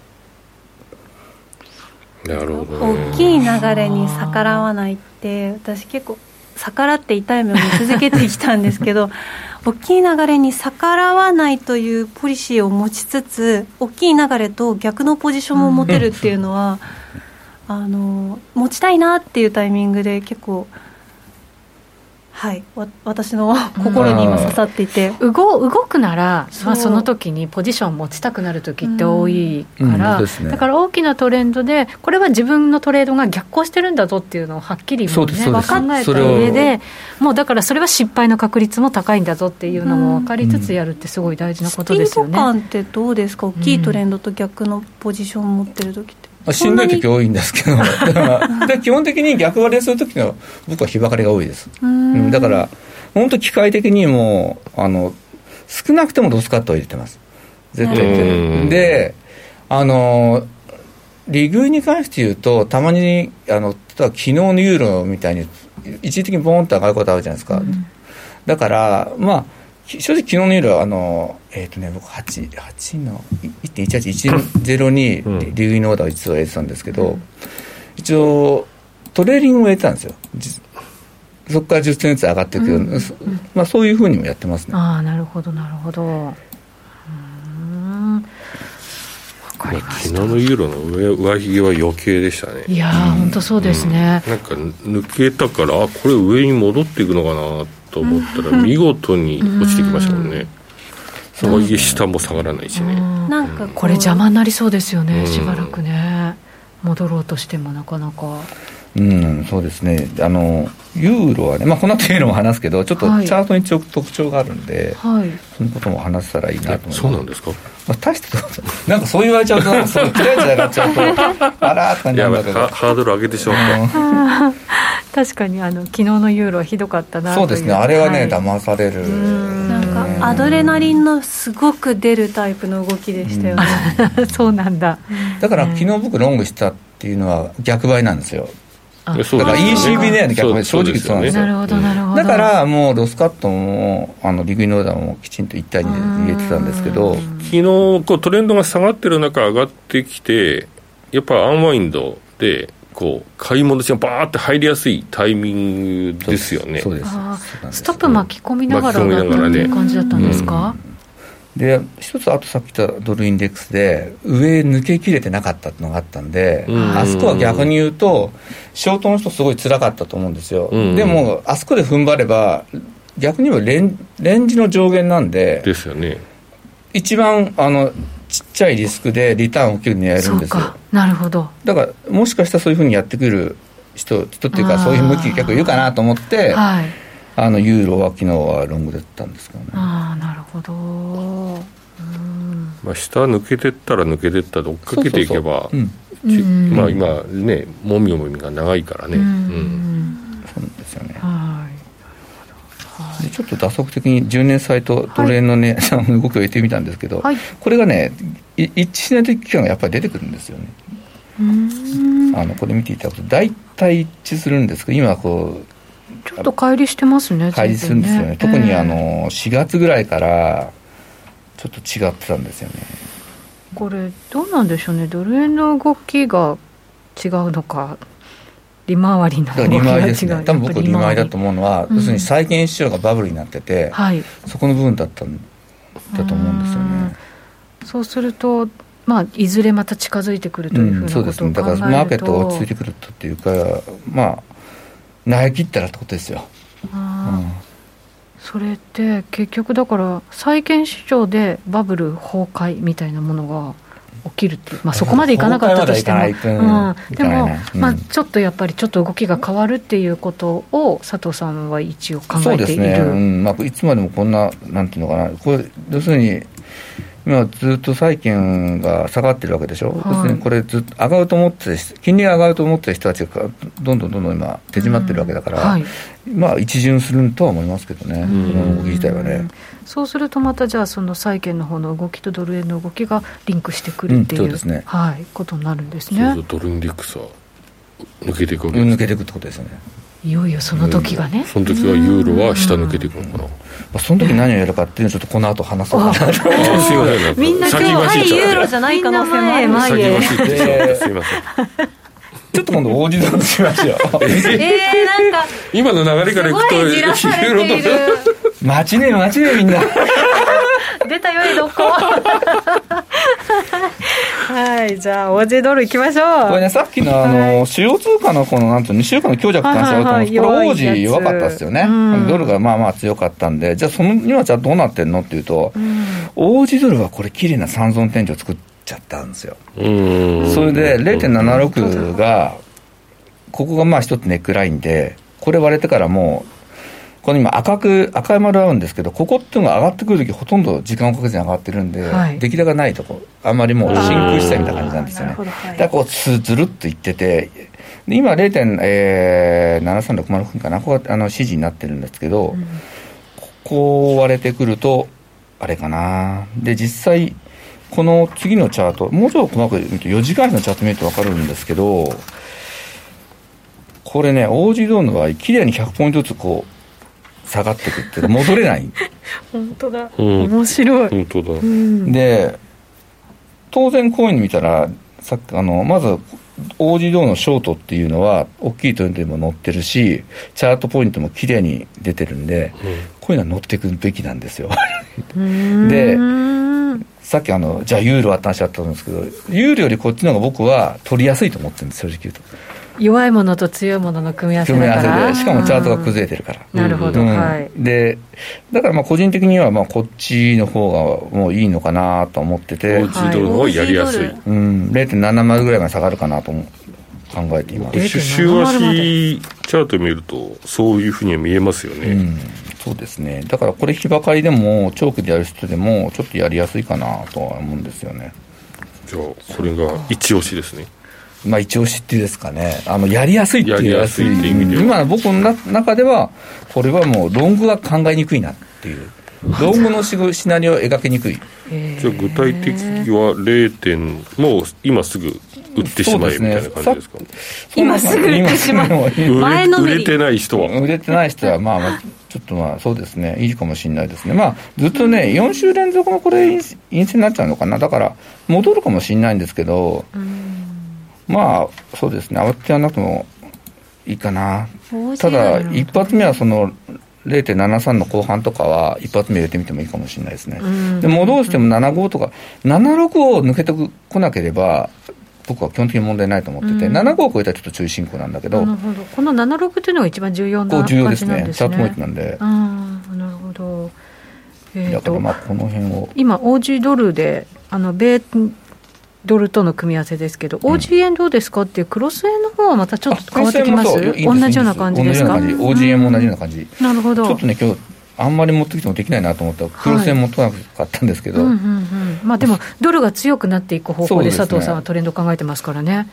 なるほど、ね、大きい流れに逆らわないって私結構逆らって痛い目を見続けてきたんですけど 大きい流れに逆らわないというポリシーを持ちつつ大きい流れと逆のポジションも持てるっていうのは、うん、あの持ちたいなっていうタイミングで結構。はい。私の心に今刺さっていて、うん、動動くならそ,、まあ、その時にポジション持ちたくなる時って多いから、うんうんね、だから大きなトレンドでこれは自分のトレードが逆行してるんだぞっていうのをはっきりも、ね、分かった上でもうだからそれは失敗の確率も高いんだぞっていうのも分かりつつやるってすごい大事なことですよね。スピード感ってどうですか？大きいトレンドと逆のポジションを持ってる時って。しんどい時多いんですけど、で基本的に逆割れする時の僕は日ばかりが多いです。うんだから、本当、機械的にもあの少なくてもロスカットを入れてます、絶対で、あの利食いに関して言うと、たまに、あの例えば昨日のユーロみたいに、一時的にボーンと上がることあるじゃないですか。うん、だから、まあ正直、昨日の夜はあの、えっ、ー、とね、僕8、8の1.18102に留意のオーダーを実は入れてたんですけど、うん、一応、トレーリングを入れてたんですよ。そこから10点ずつ上がっていくような、うん、まあ、そういうふうにもやってますね。ああ、なるほど、なるほど。昨日のユーロの上上髭は余計でしたね。いやー、本当そうですね、うん、なんか抜けたからあこれ上に戻っていくのかなと思ったら見事に落ちてきましたもんね、その家下も下がらないしねなんかこれ邪魔になりそうですよね、しばらくね。戻ろうとしてもなかなか。うん、そうですね、あのユーロはね、まあ、この後ユーロも話すけど、ちょっとチャートに一応特徴があるんで、はい、そのことも話せたらいいなと思います。そうなんですか、まあ、大してなんかそう言われちゃうと、そうとりあえず上がっちゃうと、あらーって感じなんだけど、ハードル上げてしまった。確かにあの昨日のユーロはひどかったなそうですね、あれはね、はい、騙される、なんかアドレナリンのすごく出るタイプの動きでしたよね、そうなんだ、だから昨日僕、ロングしたっていうのは逆張りなんですよ。だから ECB ね、逆に正直そうなんですよ。なるほど、なるほど。だから、もうロスカットも、あの、リグイノーダーもきちんと一体に入れてたんですけど。昨日、こうトレンドが下がってる中上がってきて、やっぱアンワインドで、こう買い戻しがばーって入りやすいタイミングですよね。そうです。ストップ巻き込みながらだったっていう感じだったんですか、で一つあとさっき言ったドルインデックスで上抜けきれてなかったっていうのがあったんで、あそこは逆に言うとショートの人すごい辛かったと思うんですよ、でもあそこで踏ん張れば逆に言えばレンレンジの上限なんでですよね。一番あのちっちゃいリスクでリターンを切るにやるんですよ。なるほど。だからもしかしたらそういうふうにやってくる人人っていうかそういう向き結構いるかなと思って、はい、あのユーロは昨日はロングでったんですけどね。ああなるほど。まあ、下抜けてったら抜けてったで追っかけていけばまあ今ねもみもみが長いからね。うん、そうですよねでちょっと打足的に10年債とドル円のね、はい、動きを入れてみたんですけど、はい、これがね一致しない時期間がやっぱり出てくるんですよね。あのこれ見ていただくと大体一致するんですけど今こうちょっと乖離してますね乖離するんですよね、ね、特にあの4月ぐらいからちょっと違ってたんですよね。これどうなんでしょうね。ドル円の動きが違うのか利回りの利回りですね。多分僕利回りだと思うのは、うん、要するに債券市場がバブルになってて、はい、そこの部分だったんだと思うんですよね。そうするとまあ、いずれまた近づいてくるというふうなことを考えると、うん、そうですね。だからマーケットが落ち着いてくるとっていうかまあ投げ切ったらってことですよ、うん、それって結局だから債券市場でバブル崩壊みたいなものが起きるっていう、まあ、そこまでいかなかったとしても、うん、でも、まあ、ちょっとやっぱりちょっと動きが変わるっていうことを佐藤さんは一応考えている。そうですね、うん。まあ、いつまでもこんななんていうのかな。これ要するに今ずっと債券が下がってるわけでしょ、はい、要するにこれずっと上がると思って金利が上がると思ってる人たちがどんどんどんどん今手締まってるわけだから、はい、まあ一巡するとは思いますけどね、この動き自体はね。そうするとまたじゃあその債券の方の動きとドル円の動きがリンクしてくるっていう、うん、そうですね、はい、ことになるんですね。ドルインデックスは抜けていくわけです、抜けていくってことですよね。いよいよその時がね、その時はユーロは下抜けていくのかな、まあ、その時何をやるかっていうのをちょっとこの後話そうかなと。みんな今日はいユーロじゃない可能性もある前へすいません。ちょっと今度大地蔵しましょう。えー、なんか 今の流れからいくとユーロと 待ちね待ちねみんな出たよりどこ？はいじゃあ OJ ドルいきましょう。これねさっきのあの、はい、主要通貨のこのなんていう2週間の強弱って話あると思うんですけど、これ OJ 弱かったですよね、ドルがまあまあ強かったんでじゃあその今じゃあどうなってんの？っていうと、うん、OJ ドルはこれ綺麗な三尊天井作っちゃったんですよ。それで0.76がここがまあ一つネックラインでこれ割れてからもうこの今赤く、赤い丸あるんですけど、ここっていうのが上がってくるとき、ほとんど時間をかけずに上がってるんで、はい、出来高ないとこ、あんまりもう真空したみたいな感じなんですよね。だからこう、ずるっといってて、で今0.7360分かな、ここがあの指示になってるんですけど、うん、ここ割れてくると、あれかな？で、実際、この次のチャート、もうちょっと細かく見ると、4時間のチャート見ると分かるんですけど、これね、オージードーンの場合、綺麗に100ポイントずつこう、下がってくって戻れない。本当だ、うん、面白い。本当だ、で当然こういうの見たらさあのまずオージードーのショートっていうのは大きいトレンドにも載ってるしチャートポイントも綺麗に出てるんで、うん、こういうのは乗っていくべきなんですよ。でさっきあのじゃあユーロはって話あったんですけどユーロよりこっちの方が僕は取りやすいと思ってるんです正直言うと弱いものと強いものの組み合わせ組み合わせでしかもチャートが崩れてるから。なるほど、うん、はい。でだからまあ個人的にはまあこっちの方がもういいのかなと思ってて。自動のやりやすい、うん、0.70ぐらいまで下がるかなと考えています週足チャート見るとそういうふうには見えますよね、うん、そうですね。だからこれ日ばかりでも長期でやる人でもちょっとやりやすいかなとは思うんですよね。じゃあこれが一押しですねまあ、一押しっていうですかね、あのやりやすいっていうやすいって意味で今の僕の中では、これはもう、ロングは考えにくいなっていう、ロングのシナリオを描きにくい。じゃあ、具体的には0点、もう今すぐ売ってしまえみたいな感じですか、ね、今すぐ売ってしまう、前の売れてない人は。売れてない人は、まあ、まあ、ちょっとまあ、そうですね、いいかもしれないですね。まあ、ずっとね、4週連続のこれ、陰性になっちゃうのかな、だから、戻るかもしれないんですけど、うんまあそうですね。慌てなくてもいいかな。ただ一発目はその0.73の後半とかは一発目入れてみてもいいかもしれないですね、で戻しても75とか76を抜けてこなければ僕は基本的に問題ないと思ってて、うん、75を超えたらちょっと注意進行なんだけどなるほど。この76というのが一番重要な感じなんですね。重要ですね。チャートポイントなんで。なるほど、えー、だからまあこの辺を。今 OG ドルであの米ドルとの組み合わせですけど、うん、OG 円どうですか？っていうクロス円の方はまたちょっと変わってきます？同じような感じですか OG 円も同じような感じ、なるほどちょっとね今日あんまり持ってきてもできないなと思ったら、クロス円持たなかったん。ですけど、まあ、でも、ドルが強くなっていく方向で、佐藤さんはトレンド考えてますからね。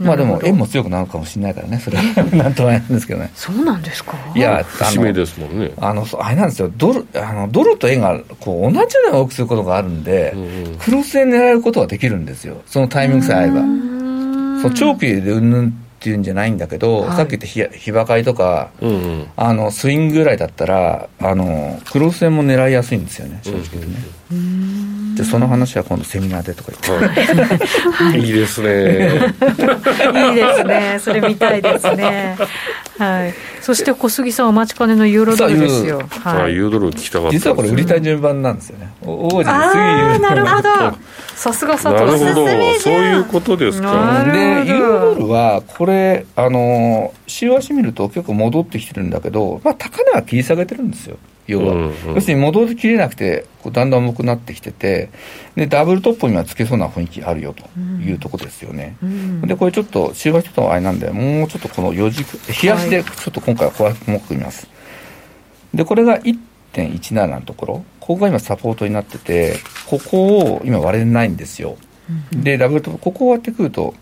まあでも円も強くなるかもしれないからね、それは なんともないんですけどね。そうなんですか？いや、あの、ですもんね。あの、あれなんですよ、ドル、あの、ドルと円がこう同じような動きすることがあるんで、うんうん、クロス円狙えることはできるんですよ。そのタイミングさえ合えば。そう長期でうんぬんっていうんじゃないんだけど、はい、さっき言った日日ばかりとか、うんうん、あのスイングぐらいだったらあのクロス円も狙いやすいんですよね正直言うとね。うんでその話は今度セミナーでとか言って、はい、いいですね。いいですね。それ見たいですね。はい。そして小杉さんお待ちかねのユーロドルですよ。はい、ユーロドル聞きたかった実はこれ売りたい順番なんですよね。王子次ああなるほど。さすが佐藤さんなるほど。そういうことですか。でユーロドルはこれあの週足見ると結構戻ってきてるんだけど、まあ、高値は切り下げてるんですよ要は、うんうん、要するに戻りきれなくてこうだんだん重くなってきててでダブルトップにはつけそうな雰囲気あるよというとこですよね、うん、でこれちょっと週足とのあれなんでもうちょっとこの4軸冷やしでちょっと今回は細かく見ます、でこれが1.17のところここが今サポートになっててここを今割れないんですよ、うん、でダブルトップここを割ってくると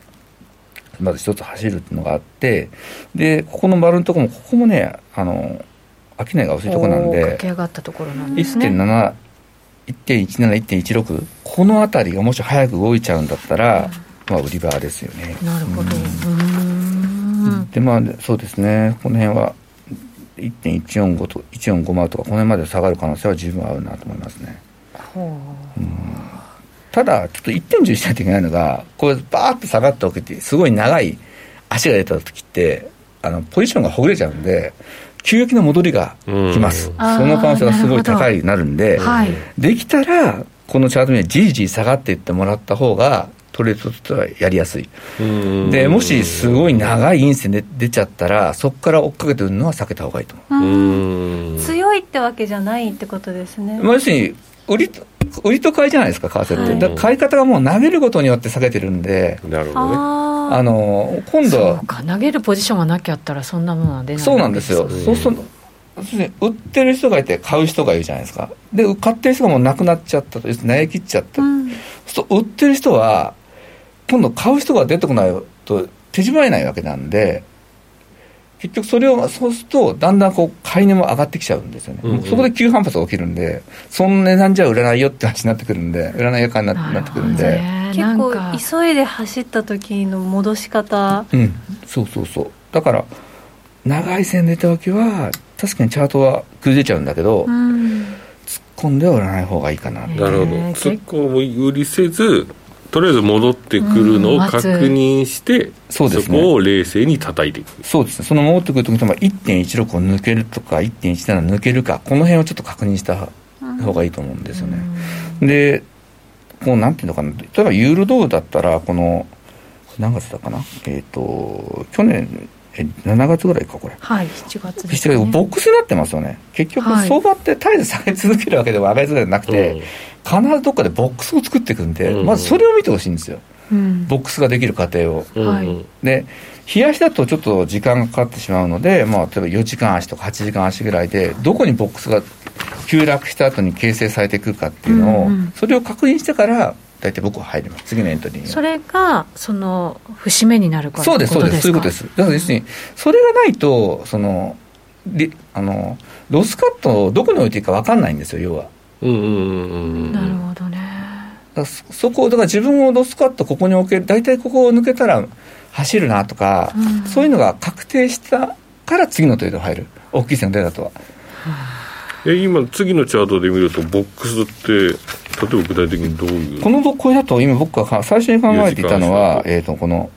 まず一つ走るっていうのがあってでここの丸のところもここもねあの商いが薄いところなんで駆け上がったところなんですね。1.7 1.17、1.16この辺りがもし早く動いちゃうんだったら、まあ売り場ですよね。なるほど、でまあそうですね。この辺は1.145と1.450とかこの辺まで下がる可能性は十分あるなと思いますね、ただちょっと1点注意しないといけないのがこれバーッと下がった時ってすごい長い足が出た時ってあのポジションがほぐれちゃうんで急激な戻りが来ます、その可能性がすごい高いなるんで、はい、できたらこのチャートにはじりじり下がっていってもらった方がトレードとしてはやりやすい。でもしすごい長い陰線で出ちゃったらそこから追っかけてるのは避けた方がいいと思う。強いってわけじゃないってことですね、まあ、要するに売り売りと買いじゃないですか為替って、はい、だ買い方がもう投げることによって下げてるんでなるほどね。あの今度は投げるポジションがなきゃったらそんなものは出ないそうなんですよ、そうすると売ってる人がいて買う人がいるじゃないですか。で買ってる人がもうなくなっちゃったと投げ切っちゃった、うん、そう売ってる人は今度買う人が出てこないと手締まえないわけなんで結局それをそうするとだんだんこう買い値も上がってきちゃうんですよね、うんうん、そこで急反発が起きるんでその値段じゃ売らないよって話になってくるんで売らないよかになってくるんで。結構急いで走った時の戻し方。うん。そうそうそう。だから長い線出た時は確かにチャートは崩れちゃうんだけど、うん、突っ込んでは売らない方がいいかななるほど。突っ込む売りせずとりあえず戻ってくるのを確認して、うん、そこを冷静に叩いていく。そうですね。その戻ってくるときと1.16を抜けるとか1.17抜けるかこの辺をちょっと確認した方がいいと思うんですよね、うん、でこうなんていうのかな。例えばユーロドルだったらこの何月だかな。えっ、ー、と去年え7月ぐらいかこれ。はい7月です、ね、ボックスになってますよね。結局相場って絶えず下げ続けるわけでは上がりづらくなくて、はい必ずどっかでボックスを作っていくんで、うん、まずそれを見てほしいんですよ、うん、ボックスができる過程を、はい、で冷やしだとちょっと時間がかかってしまうので、まあ、例えば4時間足とか8時間足ぐらいでどこにボックスが急落した後に形成されてくるかっていうのを、うんうん、それを確認してから大体僕は入ります。次のエントリーに。それがその節目になるか？そうですそうです。そういうことです。だから要するにそれがないとそのあのロスカットをどこに置いていいか分かんないんですよ要は。うんうんうんなるほどね。そこだから自分をロスカットここに置ける大体ここを抜けたら走るなとか、うん、そういうのが確定したから次のトレード入る。大きい線の出たとは、え今次のチャートで見るとボックスって例えば具体的にどういう？このこれだと今僕が最初に考えていたのは、えー、とこの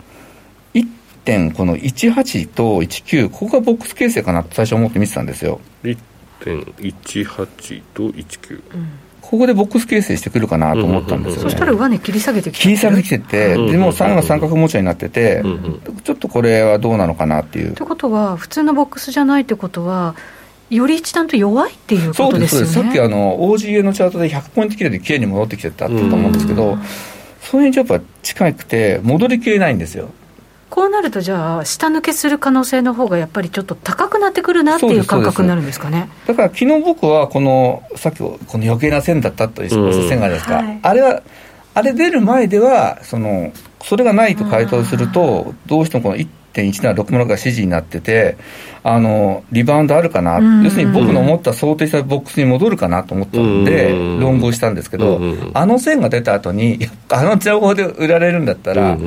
1点この18と19ここがボックス形成かなと最初思って見てたんですよ。3.18と19、う。んここでボックス形成してくるかなと思ったんですよ、ね、そしたら上値切り下げてきて切り下げてきてて、でも3が三角持ちになってて、ちょっとこれはどうなのかなっていう。ということは、普通のボックスじゃないってことは、より一段と弱いっていうことですよね。さっきあの OGA のチャートで100ポイント切れできれいに戻ってきてたと思うんですけど、そういうにやっぱ近くて、戻りきれないんですよ。こうなると、じゃあ、下抜けする可能性の方がやっぱりちょっと高くなってくるなっていう感覚になるんですかね。だから、昨日僕はこの、さっき、この余計な線だったという線があるですか、はい、あれは、あれ出る前では、そのそれがないと回答すると、どうしてもこの1.1760が支持になってて、あのリバウンドあるかな、要するに僕の思った想定したボックスに戻るかなと思ったんで、論合したんですけど、あの線が出た後に、あの情報で売られるんだったら、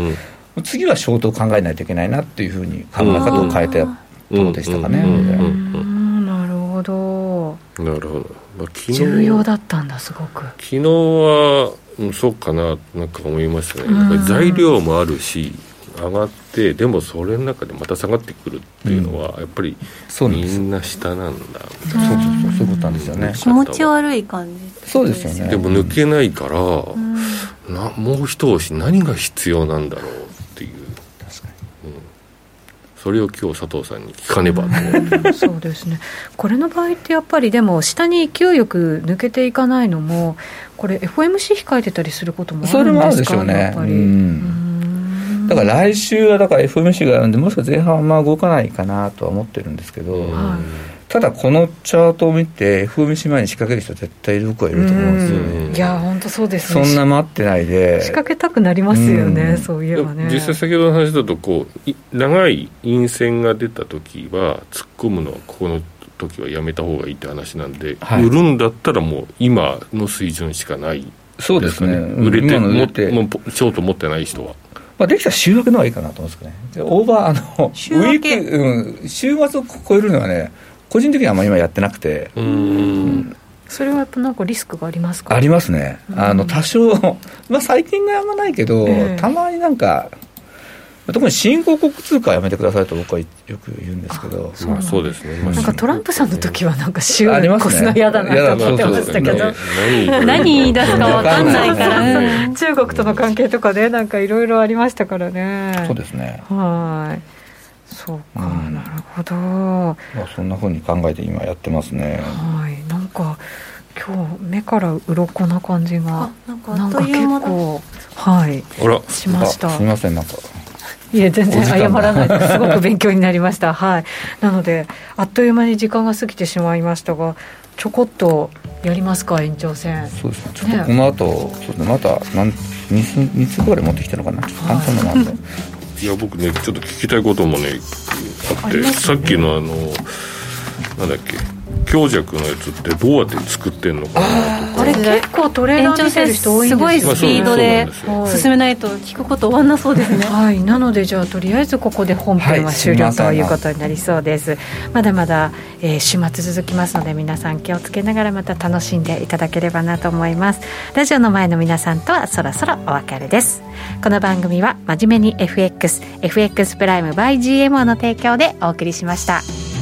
次はショートを考えないといけないなっていうふうに考え方を変えたところでしたかね。なるほど。なるほど。まあ、昨日重要だったんだすごく。昨日はそうかななんか思いましたね。材料もあるし。上がってでもそれの中でまた下がってくるっていうのは、やっぱりみんな下なんだ。そうそうそうそういうことなんですよね。気持ち悪い感じそうですよね。でも抜けないから、なもう一押し何が必要なんだろうそれを今日佐藤さんに聞かねばと。そうですね。これの場合ってやっぱりでも下に勢いよく抜けていかないのもこれ FOMC 控えてたりすることもあるんですか？それもあるでしょうね。やっぱり、だから来週はだから FOMC があるんでもしか前半はあんま動かないかなとは思ってるんですけど、はい。ただこのチャートを見て FOMC 前に仕掛ける人絶対いる子はいると思うんですよね。いや本当そうですね。そんな待ってないで。仕掛けたくなりますよね、うそういえばね。実際先ほどの話だとこう長い陰線が出た時は突っ込むのはここの時はやめた方がいいって話なんで、はい、売るんだったらもう今の水準しかない、ね、そうですね。売れて売れてもうショート持ってない人はまあ、できたら週明けの方がいいかなと思うんですけどね、オーバー、あの週ウィーク、うん、週末を超えるのはね、個人的にはあんまり今やってなくて。うん。それはやっぱなんかリスクがありますか？ありますね、あの多少、まあ、最近があんまないけど、えー、たまになんか、特に新興国通貨はやめてくださいと僕はよく言うんですけど、そうそうですね、なんかトランプさんの時は、なんか週越すの嫌だなと思ってましたけど、何言い出すか分かんないから、中国との関係とかで、なんかいろいろありましたからね。そうですね。はい。そうか、うん、なるほど、まあ、そんなふうに考えて今やってますね。はい。なんか今日目から鱗な感じがなんか結構はい。しました。すみませんなんかいえ全然謝らないです。すごく勉強になりました。はい。なのであっという間に時間が過ぎてしまいましたがちょこっとやりますか延長戦。そうですね。ちょっとこの後、ね、そうまた何 2, 2つぐらい持ってきたのかな？簡単なのなんでいや僕ねちょっと聞きたいこともねあって、ね、さっきのあのなんだっけ？強弱のやつってどうやって作ってんのかなとか。あれ結構トレーナー見てる人多いんですごいスピードで進めないと聞くこと終わんなそうですね。はい。なのでじゃあとりあえずここで本編は終了、はい、ということになりそうです。まだまだ、えー、週末続きますので皆さん気をつけながらまた楽しんでいただければなと思います。ラジオの前の皆さんとはそろそろお別れです。この番組は真面目に FXFX プライム by GMO の提供でお送りしました。